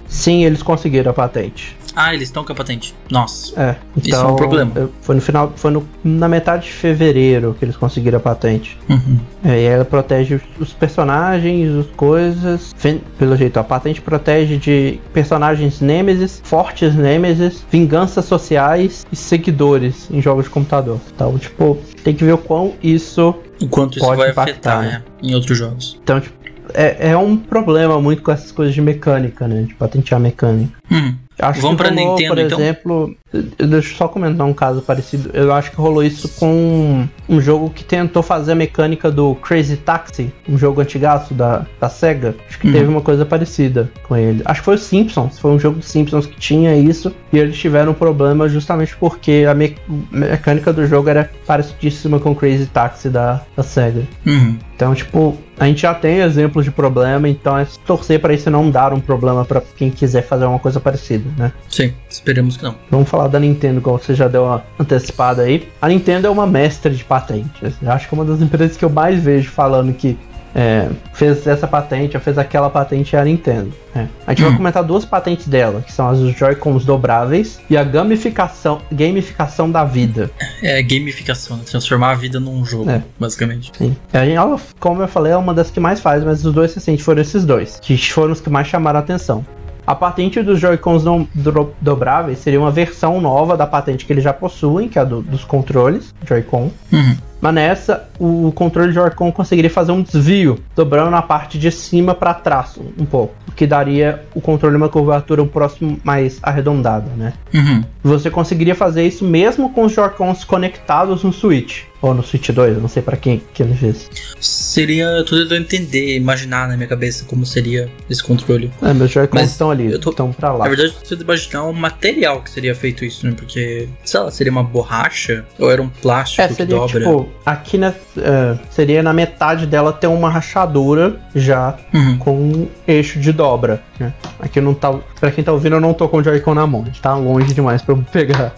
sim, eles conseguiram a patente. Ah, eles estão com a patente. Nossa. É, então. Isso é um problema. eu- Foi no final, foi no, na metade de fevereiro que eles conseguiram a patente. Uhum. É, e ela protege os, os personagens, as coisas. Pelo jeito, a patente protege de personagens nêmesis, fortes nêmesis, vinganças sociais e seguidores em jogos de computador. Então, tipo, tem que ver o quão isso. O quanto isso Pode vai impactar, afetar né? é, em outros jogos. Então, tipo, é, é um problema muito com essas coisas de mecânica, né? De patentear mecânica. Uhum. Acho Vamos rolou, Nintendo, por então? exemplo, deixa eu só comentar um caso parecido. Eu acho que rolou isso com um jogo que tentou fazer a mecânica do Crazy Taxi, um jogo antigaço da, da SEGA. Acho que Uhum. teve uma coisa parecida com ele. Acho que foi o Simpsons, foi um jogo dos Simpsons que tinha isso e eles tiveram um problema justamente porque a me- mecânica do jogo era parecidíssima com o Crazy Taxi da, da SEGA. Uhum. Então, tipo, a gente já tem exemplos de problema, então é torcer pra isso não dar um problema pra quem quiser fazer uma coisa parecida, né? Sim, esperemos que não. Vamos falar da Nintendo, igual você já deu uma antecipada aí. A Nintendo é uma mestre de patentes. Eu acho que é uma das empresas que eu mais vejo falando que é, fez essa patente, ou fez aquela patente é a Nintendo. É. A gente vai Hum. comentar duas patentes dela, que são as dos Joy-Cons dobráveis e a gamificação, gamificação da vida. É gamificação, né? transformar a vida num jogo, É. basicamente. Sim. Ela, como eu falei, é uma das que mais faz, mas os dois recentes foram esses dois, que foram os que mais chamaram a atenção. A patente dos Joy-Cons não dro- dobráveis seria uma versão nova da patente que eles já possuem, que é a do- dos controles Joy-Con. Uhum. Mas nessa, o controle Joy-Con conseguiria fazer um desvio, dobrando na parte de cima para trás um pouco, o que daria o controle uma curvatura um próximo mais arredondada, né? Uhum. Você conseguiria fazer isso mesmo com os Joy-Cons conectados no Switch. Ou no Switch 2, eu não sei pra quem que ele fez. Seria tudo eu entender, imaginar na minha cabeça como seria esse controle. É, meus Joy-Cons Mas estão ali, eu tô- estão pra lá. Na verdade, eu preciso imaginar o material que seria feito isso, né? Porque, sei lá, seria uma borracha ou era um plástico É, que dobra? tipo, aqui na, é, seria na metade dela ter uma rachadura já Uhum. com um eixo de dobra. Né? Aqui não tá. Pra quem tá ouvindo, eu não tô com o Joy-Con na mão. Tá longe demais pra eu pegar.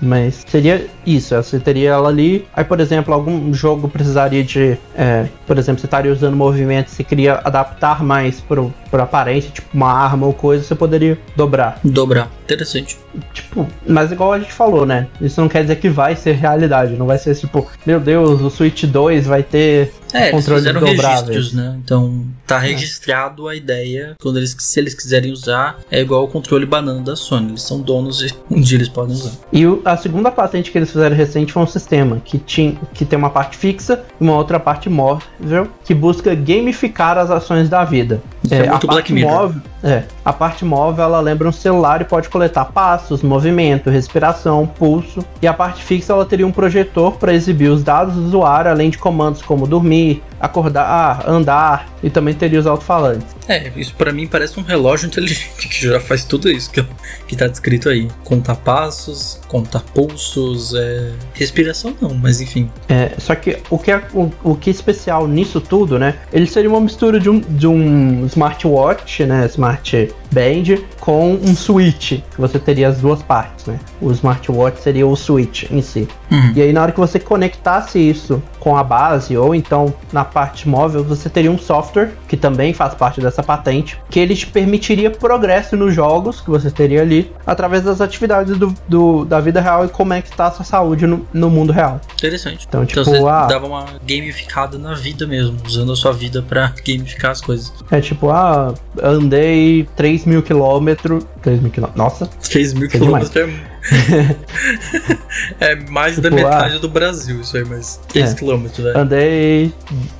Mas seria isso, você teria ela ali. Aí, por exemplo, algum jogo precisaria de. é, por exemplo, você estaria usando movimento, você queria adaptar mais pro, pro aparência, tipo uma arma ou coisa, você poderia dobrar. Dobrar. Interessante. Tipo, mas igual a gente falou, né? Isso não quer dizer que vai ser realidade. Não vai ser tipo, meu Deus, o Switch 2 vai ter É, eles fizeram dobráveis. registros, né? Então tá registrado a ideia. Quando eles, se eles quiserem usar, é igual o controle banana da Sony. Eles são donos e um dia eles podem usar. E o- a segunda patente que eles fizeram recente foi um sistema que, tinha, que tem uma parte fixa e uma outra parte móvel que busca gamificar as ações da vida. Isso é, a muito Black Mirror. móvel, é, a parte móvel ela lembra um celular e pode coletar passos, movimento, respiração, pulso. E a parte fixa ela teria um projetor para exibir os dados do usuário, além de comandos como dormir, acordar, andar e também teria os alto-falantes. É, isso pra mim parece um relógio inteligente que já faz tudo isso que, que tá descrito aí. Contar passos, contar pulsos, é... respiração não, mas enfim. É, só que o que é o, o que é especial nisso tudo, né? Ele seria uma mistura de um, de um smartwatch, né? Smart parte Band com um Switch, que você teria as duas partes, né? O smartwatch seria o Switch em si. Uhum. E aí na hora que você conectasse isso com a base ou então na parte móvel, você teria um software que também faz parte dessa patente, que ele te permitiria progresso nos jogos que você teria ali através das atividades do, do- da vida real e como é que está a sua saúde no, no mundo real. Interessante. Então, tipo, você ah, dava uma gamificada na vida mesmo, usando a sua vida pra gamificar as coisas. É tipo, ah, andei 3 mil quilômetros. 3 mil quilômetros. Nossa, 3 mil quilômetros é... é mais da Tipo, metade do Brasil, isso aí, mas 3 É. quilômetros, né? andei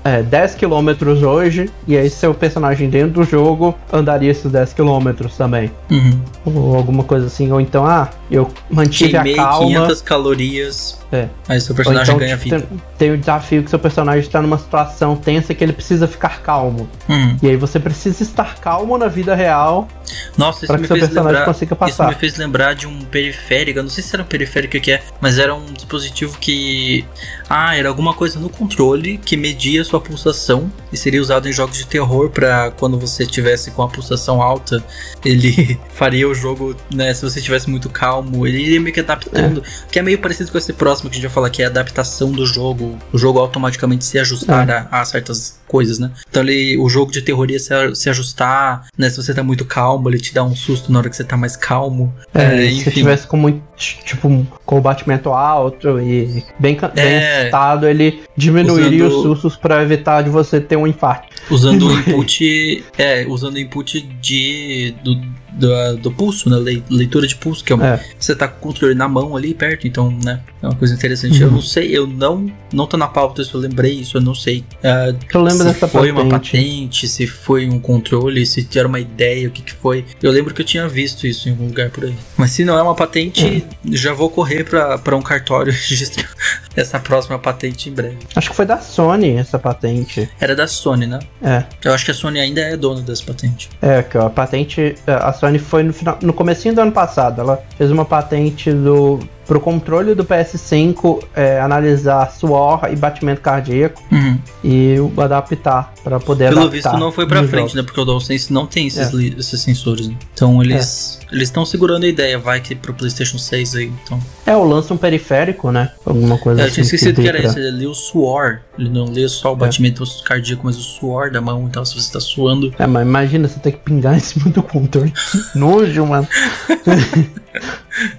é, 10 quilômetros hoje. E aí, seu personagem dentro do jogo andaria esses 10 quilômetros também. Uhum. Ou alguma coisa assim. Ou então, ah, eu mantive Queimei a calma. 500 calorias, É. aí seu personagem então, ganha tipo, vida. tem, tem o desafio que seu personagem está numa situação tensa que ele precisa ficar calmo. Uhum. E aí você precisa estar calmo na vida real Nossa, isso para me que seu fez personagem lembrar... consiga Isso me passar. fez lembrar de um periférico, eu não sei se era periférico que é mas era um dispositivo que. Ah, era alguma coisa no controle que media sua pulsação e seria usado em jogos de terror para quando você tivesse com a pulsação alta, ele faria o jogo, né? Se você estivesse muito calmo, ele iria meio que adaptando. É. Que é meio parecido com esse próximo que a gente vai falar, que é a adaptação do jogo. O jogo automaticamente se ajustar é. a, a, certas coisas, né? Então ele, o jogo de terror ia se, se ajustar, né? Se você tá muito calmo, ele te dá um susto na hora que você tá mais calmo. É, é se você tivesse com muito, tipo, com o batimento alto e bem, bem é, excitado, ele diminuiria usando, os sustos para evitar de você ter um infarto. Usando o input, é, usando o input de do, do, do pulso, né? Leitura de pulso, que é, uma, é. você tá com o controle na mão ali perto, então, né? É uma coisa interessante. Uhum. Eu não sei, eu não não tô na pauta se eu lembrei isso, eu não sei. Uh, eu lembro se dessa foi patente. uma patente, se foi um controle, se era uma ideia, o que que foi. Eu lembro que eu tinha visto isso em algum lugar por aí. Mas se não é uma patente, é. Já vou correr para um cartório registrar essa próxima patente em breve. Acho que foi da Sony essa patente. Era da Sony, né? É. Eu acho que a Sony ainda é dona dessa patente. É, que a patente, a Sony foi no final, no comecinho do ano passado, ela fez uma patente do para o controle do PS5 é, analisar suor e batimento cardíaco uhum. e adaptar para poder Pelo adaptar. visto não foi para frente, né? Porque o DualSense não tem esses, é. esses sensores. Né? Então eles é. Eles estão segurando a ideia, vai que pro PlayStation 6 aí, então. É, o lança um periférico, né? Alguma coisa é, assim. Eu tinha esquecido que, que era isso, ele lê o suor. Ele não lê só o é. batimento cardíaco, mas o suor da mão e tal, se você tá suando. É, mas imagina você ter que pingar em cima do controle. Nojo, mano.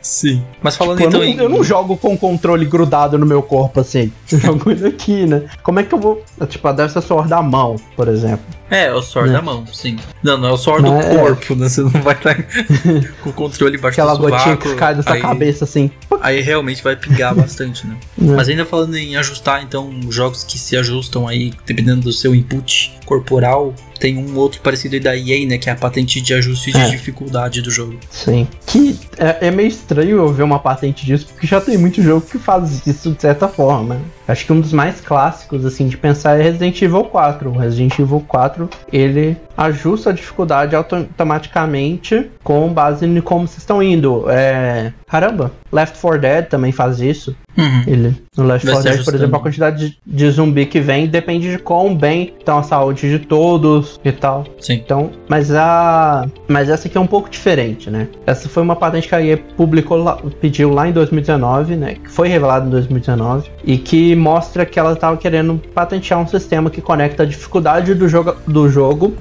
Sim. Mas falando tipo, então eu não, em... eu não jogo com o controle grudado no meu corpo assim. Eu jogo ele aqui, né? Como é que eu vou. Tipo, deve ser suor da mão, por exemplo. É, é o suor né? da mão, sim. Não, não é o suor do é... corpo, né? Você não vai estar com o controle embaixo Aquela do gotinha que cai da sua aí... cabeça assim. Aí realmente vai pingar bastante, né? É. Mas ainda falando em ajustar, então, jogos que se ajustam aí, dependendo do seu input corporal, tem um outro parecido aí da EA, né? Que é a patente de ajuste de é. dificuldade do jogo. Sim. Que é, é, meio estranho eu ver uma patente disso, porque já tem muito jogo que faz isso de certa forma. Acho que um dos mais clássicos, assim, de pensar é Resident Evil 4. O Resident Evil 4, ele ajusta a dificuldade automaticamente com base em como vocês estão indo. É... Caramba, Left 4 Dead também faz isso. Uhum. Ele, no Left 4 Dead, por exemplo, a quantidade de, de, zumbi que vem depende de quão bem estão a saúde de todos e tal. Sim. Então, mas a. Mas essa aqui é um pouco diferente, né? Essa foi uma patente que a EA publicou lá, pediu lá em 2019, né? Que foi revelada em 2019. E que mostra que ela estava querendo patentear um sistema que conecta a dificuldade do jogo, do jogo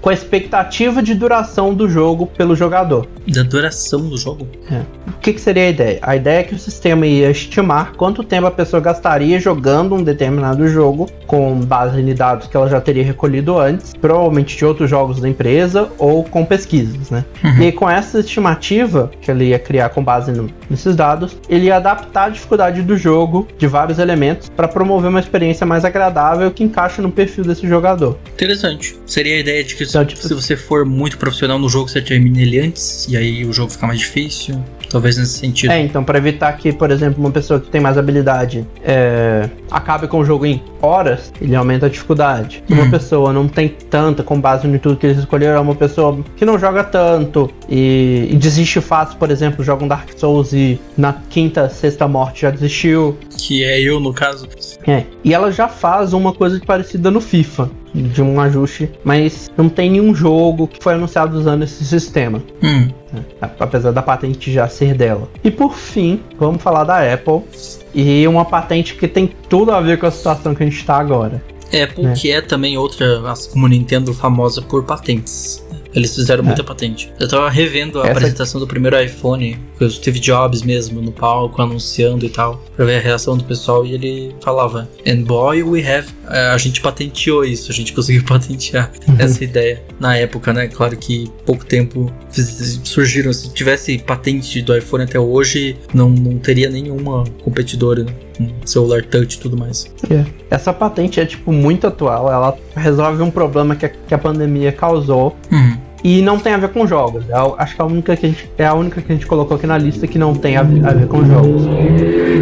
com a expectativa de duração do jogo pelo jogador. Da duração do jogo? É. O que, que, seria a ideia? A ideia é que o sistema ia estimar quanto tempo a pessoa gastaria jogando um determinado jogo, com base em dados que ela já teria recolhido antes, provavelmente de outros jogos da empresa ou com pesquisas, né? Uhum. E com essa estimativa que ele ia criar com base no, nesses dados, ele ia adaptar a dificuldade do jogo de vários elementos para promover uma experiência mais agradável que encaixe no perfil desse jogador. Interessante. Seria a ideia de que tipo, se você for muito profissional no jogo, você termina ele antes, e aí o jogo fica mais difícil. Talvez nesse sentido. É, então, para evitar que, por exemplo, uma pessoa que tem mais habilidade é, acabe com o jogo em horas, ele aumenta a dificuldade. Se uma uhum. pessoa não tem tanta, com base no tudo que eles escolheram, é uma pessoa que não joga tanto e, e desiste fácil, por exemplo, joga um Dark Souls e na quinta, sexta morte já desistiu. Que é eu, no caso. É. E ela já faz uma coisa parecida no FIFA de um ajuste, mas não tem nenhum jogo que foi anunciado usando esse sistema. Hum. É, apesar da patente já ser dela. E por fim, vamos falar da Apple e uma patente que tem tudo a ver com a situação que a gente está agora. É, porque é. é também outra, como Nintendo, famosa por patentes. Eles fizeram muita é. patente. Eu tava revendo a Essa... apresentação do primeiro iPhone, com o Steve Jobs mesmo no palco, anunciando e tal, pra ver a reação do pessoal, e ele falava: And boy, we have. Eh, a gente patenteou isso, a gente conseguiu patentear uhum. essa ideia na época, né? Claro que pouco tempo surgiram. Se tivesse patente do iPhone até hoje, não, não teria nenhuma competidora, né? Celular touch e tudo mais. É. Essa patente é tipo muito atual, ela resolve um problema que a, que a pandemia causou. Uhum. E não tem a ver com jogos. É acho que a única que a gente, é a única que a gente colocou aqui na lista que não tem a, ver- a ver com jogos.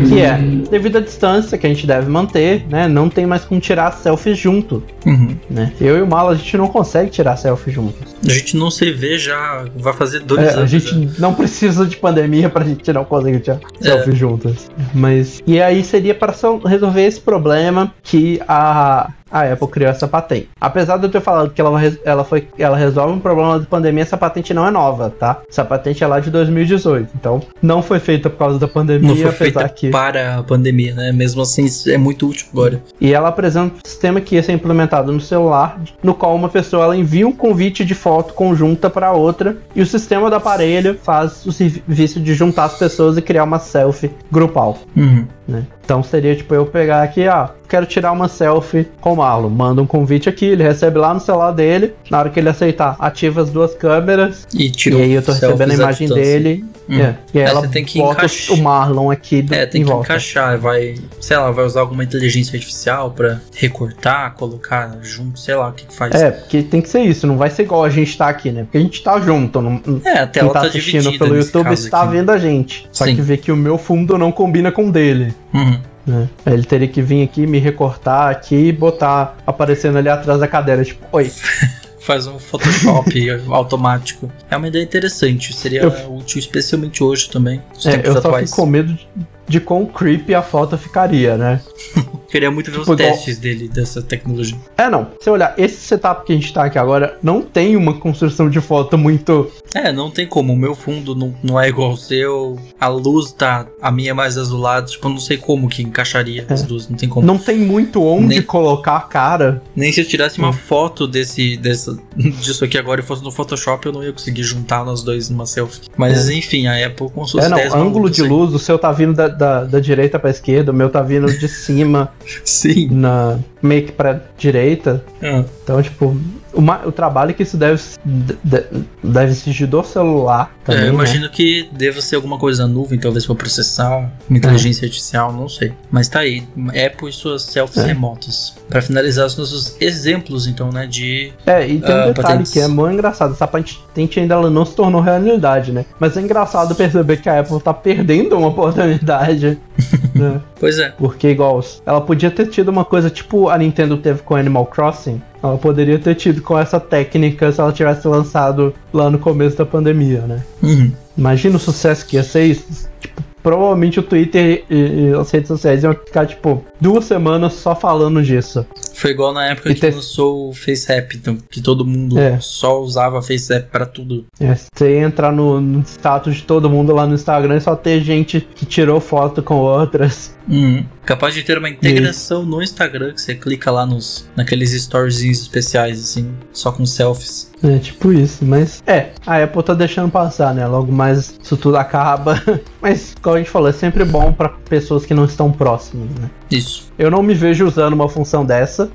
Que é, devido à distância que a gente deve manter, né? Não tem mais como tirar selfies junto, Uhum. né? Eu e o Malo, a gente não consegue tirar selfie juntos. A gente não se vê já. Vai fazer dois É, anos. a gente não precisa de pandemia pra gente não conseguir tirar selfie juntas. Mas. E aí seria para resolver esse problema que a. A Apple criou essa patente. Apesar de eu ter falado que ela, ela, foi, ela resolve um problema de pandemia, essa patente não é nova, tá? Essa patente é lá de 2018. Então, não foi feita por causa da pandemia, Não foi feita que. para a pandemia, né? Mesmo assim, é muito útil agora. E ela apresenta um sistema que ia ser implementado no celular, no qual uma pessoa ela envia um convite de foto conjunta para outra e o sistema do aparelho faz o serviço de juntar as pessoas e criar uma selfie grupal. Uhum. né? Então seria tipo eu pegar aqui, ah, quero tirar uma selfie com o Marlon. Manda um convite aqui, ele recebe lá no celular dele. Na hora que ele aceitar, ativa as duas câmeras. E tirou e aí eu tô recebendo a imagem dele. Hum. é, e aí É, ela tem que bota encaixar- o Marlon aqui do, É, tem em que volta. encaixar, vai, sei lá, vai usar alguma inteligência artificial pra recortar, colocar junto, sei lá o que, que faz. É, porque tem que ser isso, não vai ser igual a gente tá aqui, né? Porque a gente tá junto, não, É, a tela quem tá tá assistindo pelo YouTube está aqui. vendo a gente. Só Sim. que vê que o meu fundo não combina com o dele. Uhum. Né? Ele teria que vir aqui, me recortar aqui e botar aparecendo ali atrás da cadeira. Tipo, oi. Faz um Photoshop automático. É uma ideia interessante, seria Eu- útil especialmente hoje também, É, eu só atuais. fico com medo de, de quão creepy a foto ficaria, né? Queria muito ver Tipo, os igual- testes dele, dessa tecnologia. É, não. Se olhar, esse setup que a gente tá aqui agora não tem uma construção de foto muito. É, não tem como. O meu fundo não, não é igual ao seu. A luz tá. A minha é mais azulada. Tipo, eu não sei como que encaixaria as duas. Não tem como. Não tem muito onde Nem- colocar a cara. Nem se eu tirasse uma Hum. foto desse, dessa, disso aqui agora e fosse no Photoshop, eu não ia conseguir juntar nós dois numa selfie. Mas enfim, a Apple com suas É, não. Ângulo de luz, o seu tá vindo da, da, da direita pra esquerda, o meu tá vindo de cima Sim. na meio que pra direita. Ah, Então, tipo, o, ma- o trabalho que isso deve, de- deve exigir do celular também, é, eu né? imagino que deva ser alguma coisa na nuvem, talvez pra processar, uma inteligência artificial, não sei. Mas tá aí, Apple e suas selfies É. remotas. Pra finalizar os nossos exemplos, então, né, de... É, e tem um Ah, detalhe patentes. que é muito engraçado. Essa patente ainda ela não se tornou realidade, né? Mas é engraçado perceber que a Apple tá perdendo uma oportunidade. né? Pois é. Porque, igual, ela podia ter tido uma coisa tipo a Nintendo teve com Animal Crossing. Ela poderia ter tido com essa técnica se ela tivesse lançado lá no começo da pandemia, né? Uhum. Imagina o sucesso que ia ser isso. Tipo, provavelmente o Twitter e, e as redes sociais iam ficar, tipo, duas semanas só falando disso. Foi igual na época E que ter- lançou o FaceApp, então, que todo mundo É. só usava FaceApp pra tudo. É, você entrar no, no status de todo mundo lá no Instagram e só ter gente que tirou foto com outras. Uhum. Capaz de ter uma integração no Instagram, que você clica lá nos naqueles storyzinhos especiais, assim, só com selfies. É, tipo isso, mas é, a Apple tá deixando passar, né? Logo mais isso tudo acaba. mas, como a gente falou, é sempre bom pra pessoas que não estão próximas, né? Isso. Eu não me vejo usando uma função dessa.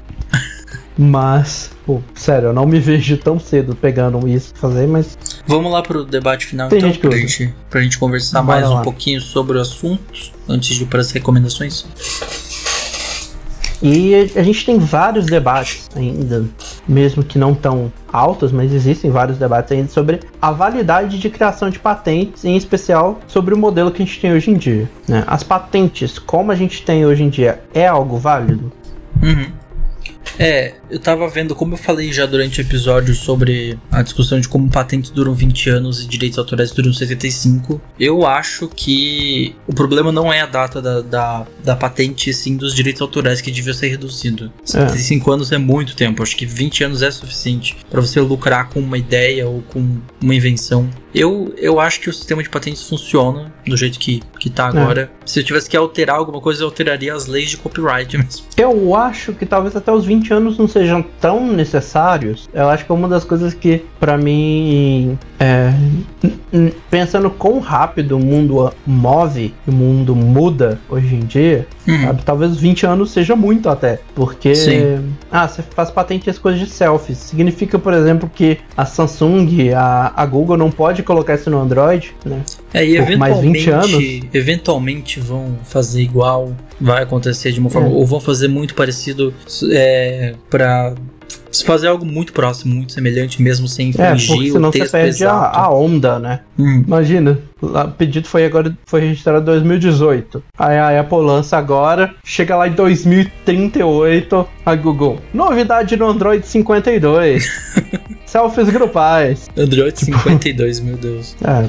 Mas, pô, sério, eu não me vejo tão cedo pegando isso pra fazer, mas Vamos lá pro debate final, Tem então, gente pra gente, pra gente conversar Bora mais um lá. pouquinho sobre o assunto, antes de ir para as recomendações. E a gente tem vários debates ainda, mesmo que não tão altos, mas existem vários debates ainda sobre a validade de criação de patentes, em especial sobre o modelo que a gente tem hoje em dia. né? As patentes, como a gente tem hoje em dia, é algo válido? Uhum. É, eu tava vendo, como eu falei já durante o episódio sobre a discussão de como patentes duram 20 anos e direitos autorais duram 75, eu acho que o problema não é a data da, da, da patente, sim dos direitos autorais que devia ser reduzido. 75 anos é muito tempo, acho que 20 anos é suficiente para você lucrar com uma ideia ou com uma invenção. Eu, eu acho que o sistema de patentes funciona do jeito que, que tá agora. Se eu tivesse que alterar alguma coisa, eu alteraria as leis de copyright mesmo. Eu acho que talvez até os 20 anos não sejam tão necessários. Eu acho que é uma das coisas que, pra mim, é, pensando quão rápido o mundo move, o mundo muda hoje em dia, Uhum. sabe? Talvez 20 anos seja muito até. Porque, Sim. ah, você faz patente as coisas de selfies. Significa, por exemplo, que a Samsung, a, a Google não pode colocar isso no Android, né? É, e Pô, mais 20 eventualmente, eventualmente vão fazer igual, vai acontecer de uma forma, É. ou vão fazer muito parecido é, pra Se fazer algo muito próximo, muito semelhante, mesmo sem É, infringir senão o você texto perde a, exato. a onda, né? Hum, Imagina, o pedido foi agora foi registrado em 2018. Aí a Apple lança agora, chega lá em 2038, a Google. Novidade no Android 52. Selfies grupais. Android 52, meu Deus. É,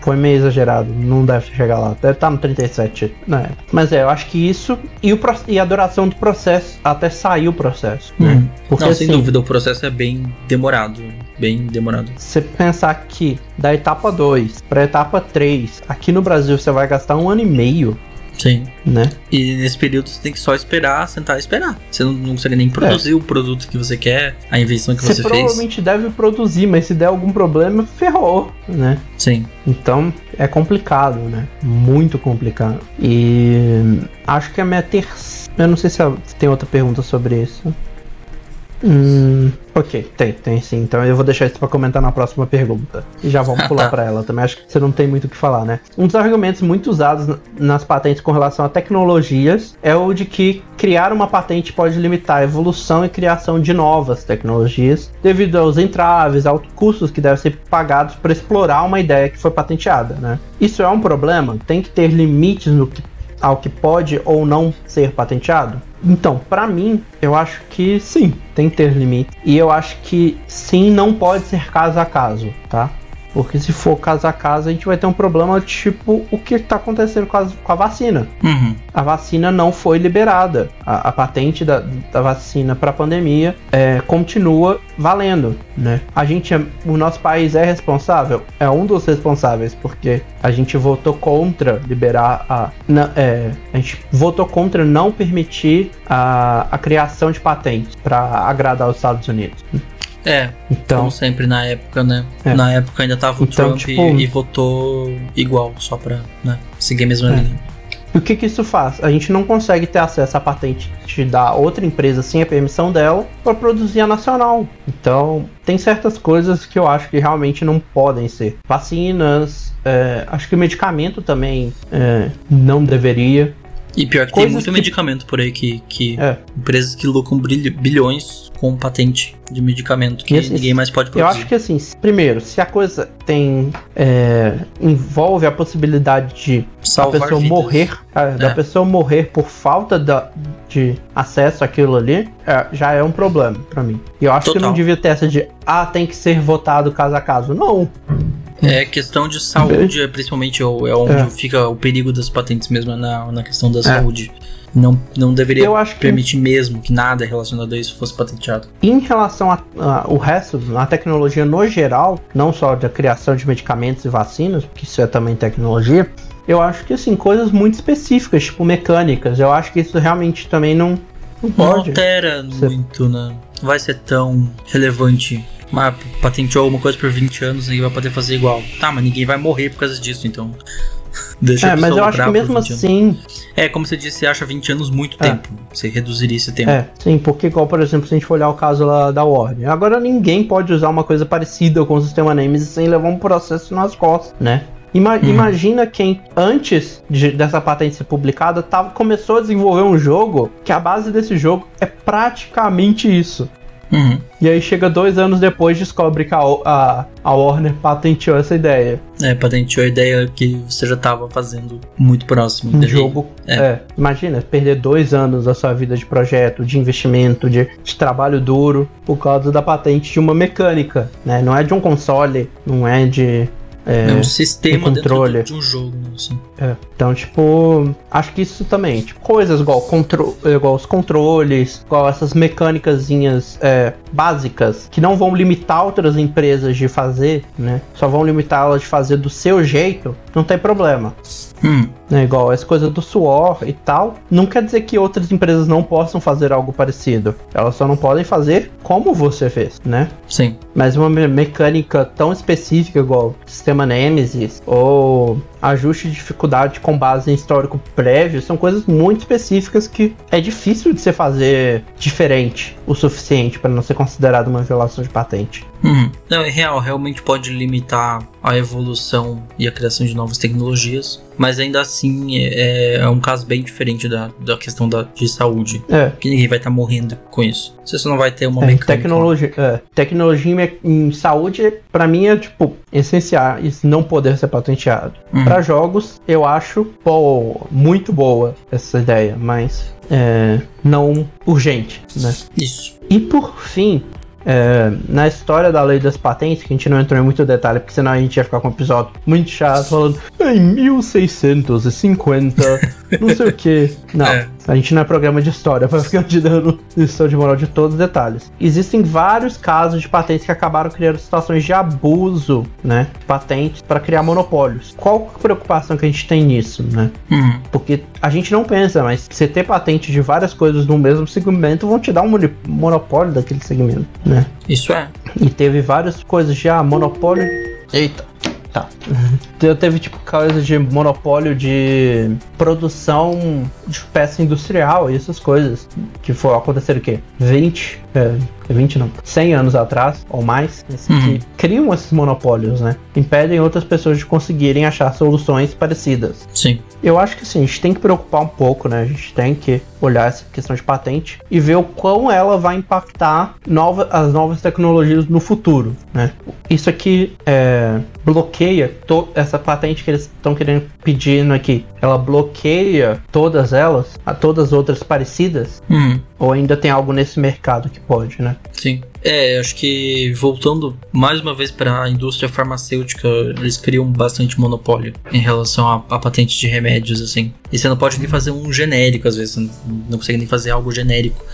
foi meio exagerado, não deve chegar lá. Deve estar no 37, né? Mas é, eu acho que isso e, o, e a duração do processo, até sair o processo? Hum. Porque Não, sem assim, dúvida, o processo é bem demorado. Bem demorado. você pensar que da etapa 2 para etapa 3, aqui no Brasil você vai gastar um ano e meio, Sim. né? E nesse período você tem que só esperar, sentar e esperar. Você não, não consegue nem produzir o produto que você quer, a invenção que Você, você, fez. provavelmente deve produzir, mas se der algum problema, ferrou, né? Sim. Então é complicado, né? Muito complicado. E acho que a minha terceira. Eu não sei se tem outra pergunta sobre isso. Hum, ok, tem, tem sim. Então eu vou deixar isso pra comentar na próxima pergunta. E já vamos pular pra ela também. Acho que você não tem muito o que falar, né? Um dos argumentos muito usados nas patentes com relação a tecnologias é o de que criar uma patente pode limitar a evolução e criação de novas tecnologias devido aos entraves, altos custos que devem ser pagados para explorar uma ideia que foi patenteada, né? Isso é um problema? Tem que ter limites no que ao que pode ou não ser patenteado? Então, pra mim, eu acho que sim, tem que ter limite. E eu acho que sim, não pode ser caso a caso, tá? Porque se for caso a caso, a gente vai ter um problema tipo o que tá acontecendo com a, com a vacina. Uhum. A vacina não foi liberada. A, a patente da, da vacina para pandemia é, continua valendo, né? A gente, é- o nosso país é responsável, é um dos responsáveis porque a gente votou contra liberar a, na- é, a gente votou contra não permitir a, a criação de patentes para agradar os Estados Unidos. É, Então, como sempre na época, né? É. Na época ainda tava o Então, Trump tipo- e, e votou igual, só pra né, seguir a mesma É. linha. E o que, que isso faz? A gente não consegue ter acesso à patente da outra empresa sem a permissão dela para produzir a nacional. Então, tem certas coisas que eu acho que realmente não podem ser. Vacinas, é, acho que medicamento também é, não deveria. E pior que tem Coisas muito que- medicamento por aí que, que É. empresas que lucram bilhões com patente de medicamento que esse- ninguém mais pode Eu produzir. acho que assim, primeiro, se a coisa tem é, envolve a possibilidade de a Salvar pessoa vidas. morrer, é, da pessoa morrer por falta da- de acesso àquilo ali, é, já é um problema pra mim. E eu acho que Total. não devia ter essa de ah, tem que ser votado caso a caso. Não. É questão de saúde, é principalmente é onde É. fica o perigo das patentes mesmo, é na, na questão da É. saúde. Não, não deveria Eu acho que permitir mesmo que nada relacionado a isso fosse patenteado. em relação ao resto, a tecnologia no geral, não só da criação de medicamentos e vacinas, porque isso é também tecnologia, eu acho que assim, coisas muito específicas, tipo mecânicas, eu acho que isso realmente também não, não Não altera Você- muito, né? Não vai ser tão relevante. Mas patenteou alguma coisa por 20 anos e vai poder fazer igual. Tá, mas ninguém vai morrer por causa disso, então. Deixa É, mas eu acho que mesmo 20 anos. assim, É, como você disse, você acha 20 anos muito É. tempo. Você reduziria esse tempo. É, sim, porque igual, por exemplo, se a gente for olhar o caso lá da Warner, agora ninguém pode usar uma coisa parecida com o sistema Nemesis sem levar um processo nas costas, né? Ima- Uhum. Imagina quem, antes de- dessa patente ser publicada, tava, começou a desenvolver um jogo que a base desse jogo é praticamente isso. Uhum. E aí chega dois anos depois descobre que a, a, a Warner patenteou essa ideia. É, patenteou a ideia que você já tava fazendo muito próximo. Um jogo. é. É. Imagina, perder dois anos da sua vida de projeto, de investimento, de, de trabalho duro, por causa da patente de uma mecânica. Né? Não é de um console, não é de. É, um sistema um dentro controle. de, um jogo, né, assim. é. Então, tipo, acho que isso também, tipo, coisas igual, contro igual os controles, igual essas mecânicazinhas é, básicas, que não vão limitar outras empresas de fazer, né? Só vão limitar elas de fazer do seu jeito, não tem problema. Hum, né, igual essa coisa do suor e tal, não quer dizer que outras empresas não possam fazer algo parecido. Elas só não podem fazer como você fez, né? sim. Mas uma me- mecânica tão específica igual sistema Nemesis ou ajuste de dificuldade com base em histórico prévio são coisas muito específicas que é difícil de você fazer diferente o suficiente para não ser considerado uma violação de patente. Uhum. Não, é real, realmente pode limitar a evolução e a criação de novas tecnologias, mas ainda assim é, é um caso bem diferente da, da questão da, de saúde. É. Que ninguém vai estar morrendo com isso. Você não vai ter uma É, mecânica. tecnologia, é, tecnologia em, em saúde, pra mim, é tipo essencial isso não poder ser patenteado. Uhum. Pra jogos, eu acho pô, muito boa essa ideia, mas é, não urgente, né? Isso. E por fim, é, na história da lei das patentes, que a gente não entrou em muito detalhe, porque senão a gente ia ficar com um episódio muito chato falando em 1650, não sei o que. Não, É. a gente não é programa de história pra ficar te dando lição de moral de todos os detalhes. Existem vários casos de patentes que acabaram criando situações de abuso, né? Patentes para criar monopólios. Qual a preocupação que a gente tem nisso, né? Uhum. Porque a gente não pensa, mas você ter patente de várias coisas no mesmo segmento vão te dar um monopólio daquele segmento, né? Isso é. E teve várias coisas já, monopólio. Eita, tá. Te- Teve tipo coisa de monopólio de produção de peça industrial e essas coisas. Que foi acontecer o quê? 20, é, 20 não, 100 anos atrás ou mais, Uhum. que criam esses monopólios, né? Impedem outras pessoas de conseguirem achar soluções parecidas. Sim. Eu acho que sim, a gente tem que preocupar um pouco, né? A gente tem que olhar essa questão de patente e ver o quão ela vai impactar nova, as novas tecnologias no futuro, né? Isso aqui é, bloqueia essa patente que eles estão querendo pedindo aqui. Ela bloqueia todas elas, a todas as outras parecidas, Uhum. Ou ainda tem algo nesse mercado que pode, né? Sim. É, acho que voltando mais uma vez para a indústria farmacêutica, eles criam bastante monopólio em relação a patente de remédios, assim. E você não pode nem fazer um genérico, às vezes, não consegue nem fazer algo genérico,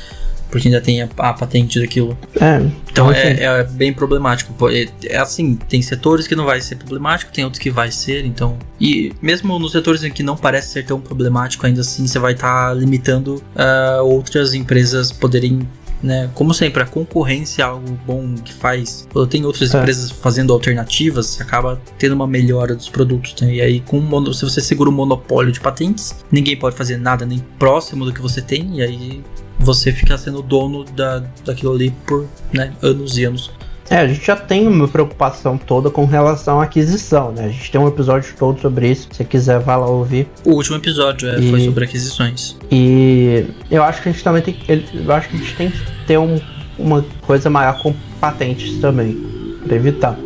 porque ainda tem a, a patente daquilo. É, Então assim, é, é bem problemático. É, é assim, tem setores que não vai ser problemático, tem outros que vai ser, então. E mesmo nos setores em que não parece ser tão problemático, ainda assim você vai estar limitando ah, outras empresas poderem. Né? Como sempre, a concorrência é algo bom que faz. Quando tem outras É. empresas fazendo alternativas, você acaba tendo uma melhora dos produtos. Né? E aí, com mono- se você segura o monopólio de patentes, ninguém pode fazer nada nem próximo do que você tem, e aí você fica sendo dono da, daquilo ali por né, anos e anos. É, a gente já tem uma preocupação toda com relação à aquisição, né? A gente tem um episódio todo sobre isso. Se você quiser, vai lá ouvir. O último episódio é, E- foi sobre aquisições. E eu acho que a gente também tem que. Eu acho que a gente tem que ter um- uma coisa maior com patentes também. Pra evitar.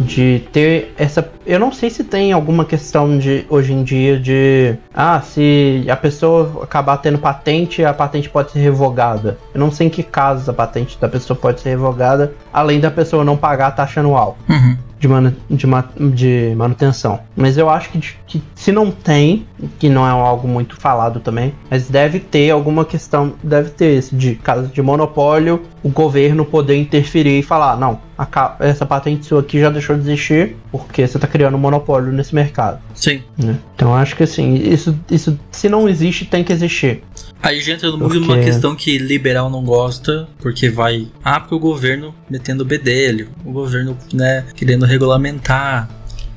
De ter essa. Eu não sei se tem alguma questão de hoje em dia de. Ah, se a pessoa acabar tendo patente, a patente pode ser revogada. Eu não sei em que casos a patente da pessoa pode ser revogada, além da pessoa não pagar a taxa anual Uhum. De, manu- de, ma- de manutenção. Mas eu acho que, que se não tem, que não é algo muito falado também, mas deve ter alguma questão, deve ter esse de caso de monopólio, o governo poder interferir e falar, não, a essa patente sua aqui já deixou de existir, porque você está criando um monopólio nesse mercado. Sim. né? Então eu acho que assim, isso, isso se não existe, tem que existir. Aí já entra muito Porque- numa questão que liberal não gosta, porque vai. Ah, porque o governo metendo bedelho, o governo, né, querendo regulamentar.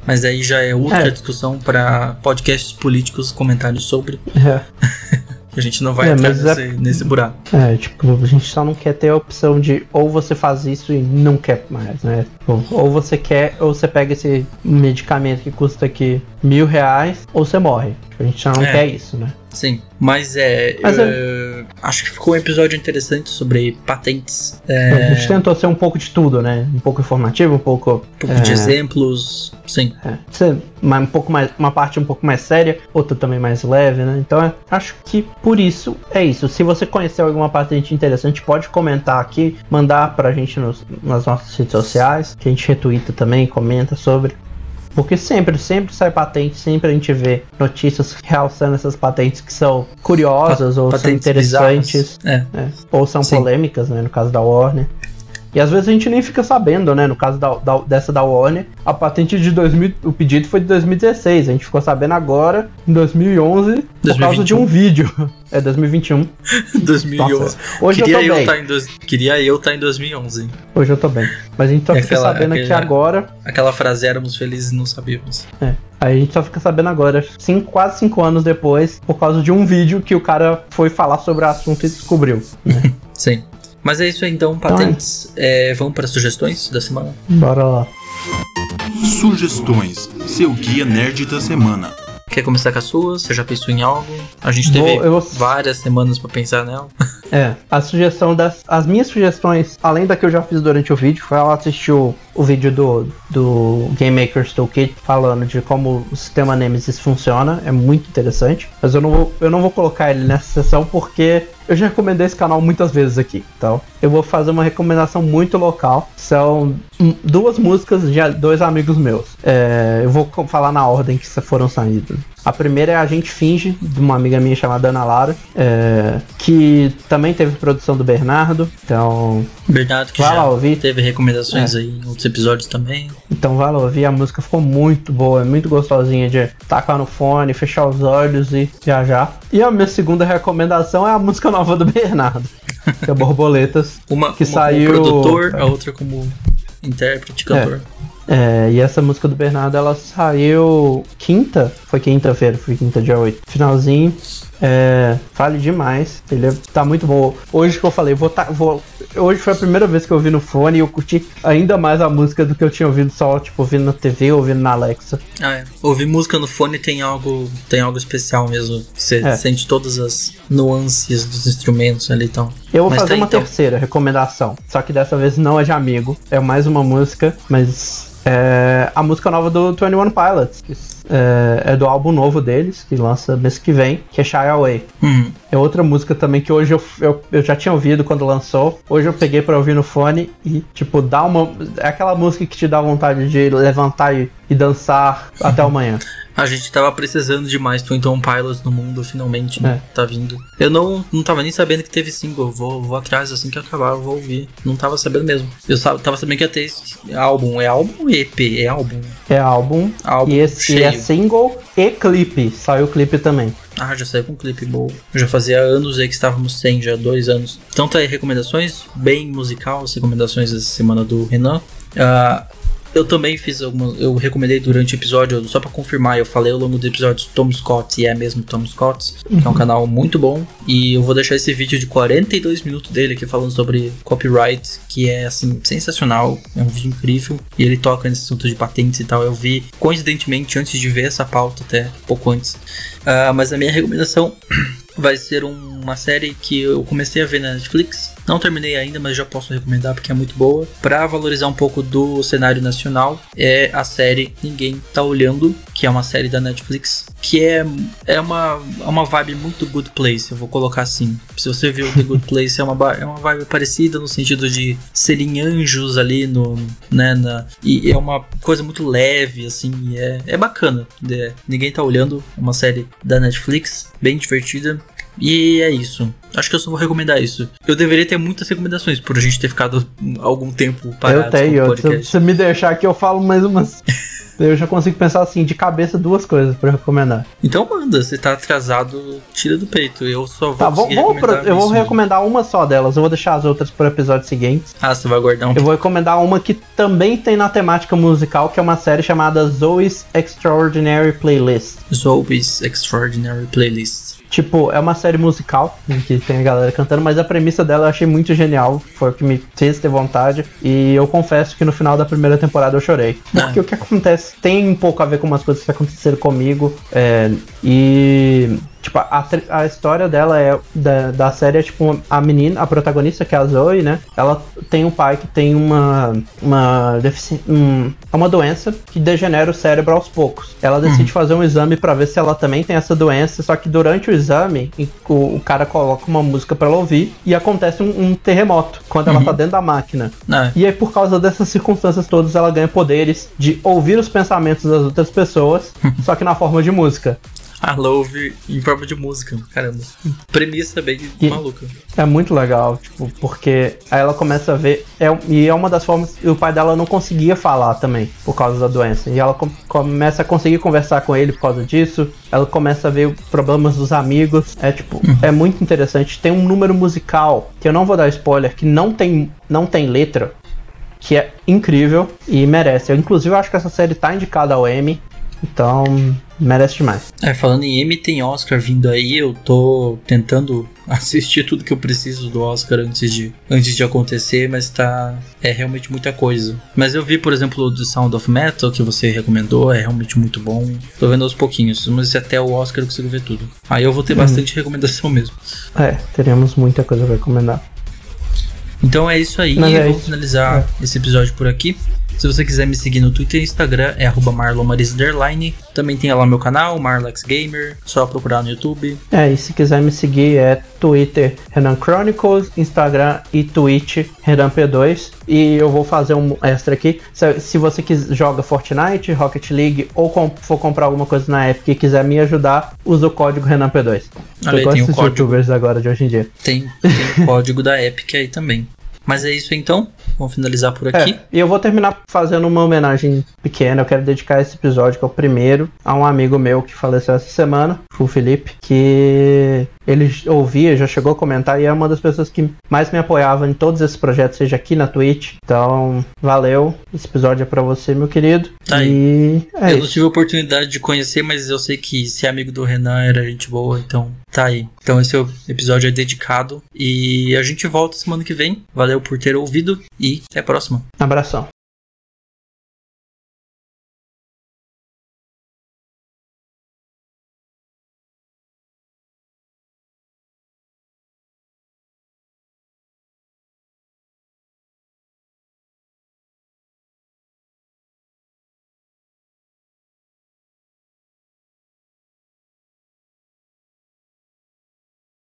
Mas aí já é outra É. discussão para podcasts políticos comentários sobre. É. A gente não vai É, entrar é- nesse, nesse buraco. É, tipo, a gente só não quer ter a opção de ou você faz isso e não quer mais, né? Ou, ou você quer, ou você pega esse medicamento que custa aqui mil reais, ou você morre. A gente só não É. quer isso, né? Sim. Mas é. Mas eh, Acho que ficou um episódio interessante sobre patentes. A É, gente tentou ser um pouco de tudo, né? Um pouco informativo, um pouco. um pouco de é, exemplos. Sim. é, um pouco mais, uma parte um pouco mais séria, outra também mais leve, né? Então é, acho que por isso é isso. Se você conhecer alguma patente interessante, pode comentar aqui, mandar pra gente nos, nas nossas redes sociais, que a gente retuita também, comenta sobre. Porque sempre, sempre sai patente, sempre a gente vê notícias realçando essas patentes que são curiosas ou são interessantes. É. É, ou são Sim. polêmicas, né? No caso da Warner. E às vezes a gente nem fica sabendo, né? No caso da, da- dessa da Warner, a patente de 2000, o pedido foi de 2016. A gente ficou sabendo agora, em 2011, por causa de 2021. um vídeo. É 2021. 2011. Nossa, hoje Queria eu tô eu bem. em dois... Queria eu estar em 2011. Hoje eu tô bem. Mas a gente só É fica aquela- sabendo aqui agora. Aquela frase éramos felizes e não sabíamos. É. Aí a gente só fica sabendo agora, cinco, quase cinco anos depois, por causa de um vídeo que o cara foi falar sobre o assunto e descobriu. Né? Sim. Mas é isso aí então, patentes. É, vamos para sugestões da semana? Bora lá. Sugestões, seu guia nerd da semana. Quer começar com a sua? Você já pensou em algo? A gente teve Vou- eu- várias semanas pra pensar nela. É, a sugestão das. As minhas sugestões, além da que eu já fiz durante o vídeo, foi ela assistir o, vídeo do, do Game Maker's Toolkit falando de como o sistema Nemesis funciona. É muito interessante. Mas eu não vou, eu não vou colocar ele nessa sessão porque eu já recomendei esse canal muitas vezes aqui. Então, eu vou fazer uma recomendação muito local. São duas músicas de dois amigos meus. É, eu vou falar na ordem que foram saídas. A primeira é A Gente Finge, de uma amiga minha chamada Ana Lara, é, que também teve produção do Bernardo. Então, Bernardo, que Vai já lá ouvir. teve recomendações É. aí em outros episódios também. então vai lá ouvir. A música ficou muito boa, é muito gostosinha de tacar no fone, fechar os olhos e viajar. E a minha segunda recomendação é a música nova do Bernardo, que é Borboletas. Uma, Que uma saiu- como produtor, a outra como intérprete, cantor. É, e essa música do Bernardo, ela saiu quinta, foi quinta-feira, foi quinta dia 8. Finalzinho, é, vale demais, ele é- tá muito bom. Hoje que eu falei, vou, tá, vou hoje foi a primeira vez que eu ouvi no fone e eu curti ainda mais a música do que eu tinha ouvido só, tipo, ouvindo na TV, ouvindo na Alexa. Ah, é. Ouvir música no fone tem algo, tem algo especial mesmo. Você É. sente todas as nuances dos instrumentos ali então. Eu vou Mas fazer tá, uma então. terceira recomendação, só que dessa vez não é de amigo, é mais uma música, mas é a música nova do 21 Pilots, que é, é do álbum novo deles, que lança mês que vem, que é Shy Away. Hum. É outra música também que hoje eu, eu, eu já tinha ouvido quando lançou. Hoje eu peguei pra ouvir no fone e, tipo, dá uma. É aquela música que te dá vontade de levantar e, e dançar até amanhã. A gente tava precisando de mais Twin Tone Pilots no mundo, finalmente, né? É. Tá vindo. Eu não, não tava nem sabendo que teve single. Vou, vou atrás assim que acabar, eu vou ouvir. Não tava sabendo mesmo. Eu tava sabendo que ia ter álbum. É álbum ou EP? É álbum. É álbum. Álbum E esse cheio. é single e clipe. Saiu o clipe também. Ah, já saiu com um clipe bom. Já fazia anos aí que estávamos sem, já dois anos. Então tá aí recomendações, bem musical, as recomendações dessa semana do Renan. Ah, eu também fiz algumas. Eu recomendei durante o episódio, só pra confirmar, eu falei ao longo do episódio Tom Scott, e é mesmo Tom Scott, que é um canal muito bom. E eu vou deixar esse vídeo de 42 minutos dele aqui falando sobre copyright, que é assim, sensacional. É um vídeo incrível. E ele toca nesse assunto de patentes e tal. Eu vi, coincidentemente, antes de ver essa pauta, até pouco antes. Ah, mas a minha recomendação vai ser um- uma série que eu comecei a ver na Netflix. Não terminei ainda, mas já posso recomendar porque é muito boa. Pra valorizar um pouco do cenário nacional, é a série Ninguém Tá Olhando, que é uma série da Netflix, que é, é uma, é uma vibe muito Good Place, eu vou colocar assim. Se você viu The Good Place, é uma, é uma vibe parecida no sentido de serem anjos ali no, né, na, e é uma coisa muito leve, assim, é, é bacana. É, Ninguém Tá Olhando, uma série da Netflix, bem divertida. E é isso. Acho que eu só vou recomendar isso. Eu deveria ter muitas recomendações por a gente ter ficado algum tempo parado eu tenho. Se você me deixar aqui, eu falo mais umas. eu já consigo pensar assim, de cabeça, duas coisas pra recomendar. Então manda, você tá atrasado, tira do peito. Eu só vou Tá, vou, vou eu vou recomendar uma só delas. Eu vou deixar as outras pro episódio seguinte. Ah, você vai guardar um Eu vou recomendar uma que também tem na temática musical, que é uma série chamada Zoe's Extraordinary Playlist. Zoe's Extraordinary Playlist. Tipo, é uma série musical, em que tem a galera cantando, mas a premissa dela eu achei muito genial. Foi o que me fez ter vontade. E eu confesso que no final da primeira temporada eu chorei. Porque o que acontece tem um pouco a ver com umas coisas que aconteceram comigo. é, e. Tipo, a, a história dela é. Da, da série é tipo a menina, a protagonista, que é a Zoe, né? Ela tem um pai que tem uma. Uma defici- um, é uma doença que degenera o cérebro aos poucos. Ela decide fazer um exame pra ver se ela também tem essa doença. Só que durante o exame, o, o cara coloca uma música pra ela ouvir e acontece um, um terremoto quando ela tá dentro da máquina. Ah, E aí, por causa dessas circunstâncias todas, ela ganha poderes de ouvir os pensamentos das outras pessoas, só que na forma de música. A Love em forma de música. Caramba. Premissa bem E- maluca. É muito legal, tipo, porque aí ela começa a ver. É, e é uma das formas. E o pai dela não conseguia falar também, por causa da doença. E ela com- começa a conseguir conversar com ele por causa disso. Ela começa a ver problemas dos amigos. É tipo, é muito interessante. Tem um número musical, que eu não vou dar spoiler, que não tem, não tem letra. Que é incrível e merece. Eu, inclusive, acho que essa série tá indicada ao Emmy. Então, merece demais. É, falando em M, tem Oscar vindo aí. Eu tô tentando assistir tudo que eu preciso do Oscar antes de, antes de acontecer, mas tá. É realmente muita coisa. Mas eu vi, por exemplo, o The Sound of Metal que você recomendou, é realmente muito bom. Tô vendo aos pouquinhos, mas até o Oscar eu consigo ver tudo. Aí eu vou ter bastante recomendação mesmo. É, teremos muita coisa pra recomendar. Então é isso aí. Mas é Vamos isso. finalizar esse episódio por aqui. Se você quiser me seguir no Twitter e Instagram, é arroba marlomarisderline. Também tem lá meu canal, Marlex Gamer. Só procurar no YouTube. É, e se quiser me seguir é Twitter Renan Chronicles, Instagram e Twitch Renan P2. E eu vou fazer um extra aqui. Se, se você joga Fortnite, Rocket League ou com- for comprar alguma coisa na Epic e quiser me ajudar, usa o código Renan P2. Olha tem o código. youtubers agora de hoje em dia. Tem, tem o código da Epic aí também. Mas é isso então. Vamos finalizar por aqui. É, e eu vou terminar fazendo uma homenagem pequena. Eu quero dedicar esse episódio, que é o primeiro, a um amigo meu que faleceu essa semana, o Felipe, que ele ouvia, já chegou a comentar e é uma das pessoas que mais me apoiava em todos esses projetos, seja aqui na Twitch. Então, valeu. Esse episódio é pra você, meu querido. Tá e é eu não isso. tive a oportunidade de conhecer, mas eu sei que ser amigo do Renan era gente boa, então tá aí. Então esse é episódio é dedicado e a gente volta semana que vem. Valeu por ter ouvido e até a próxima. Abração.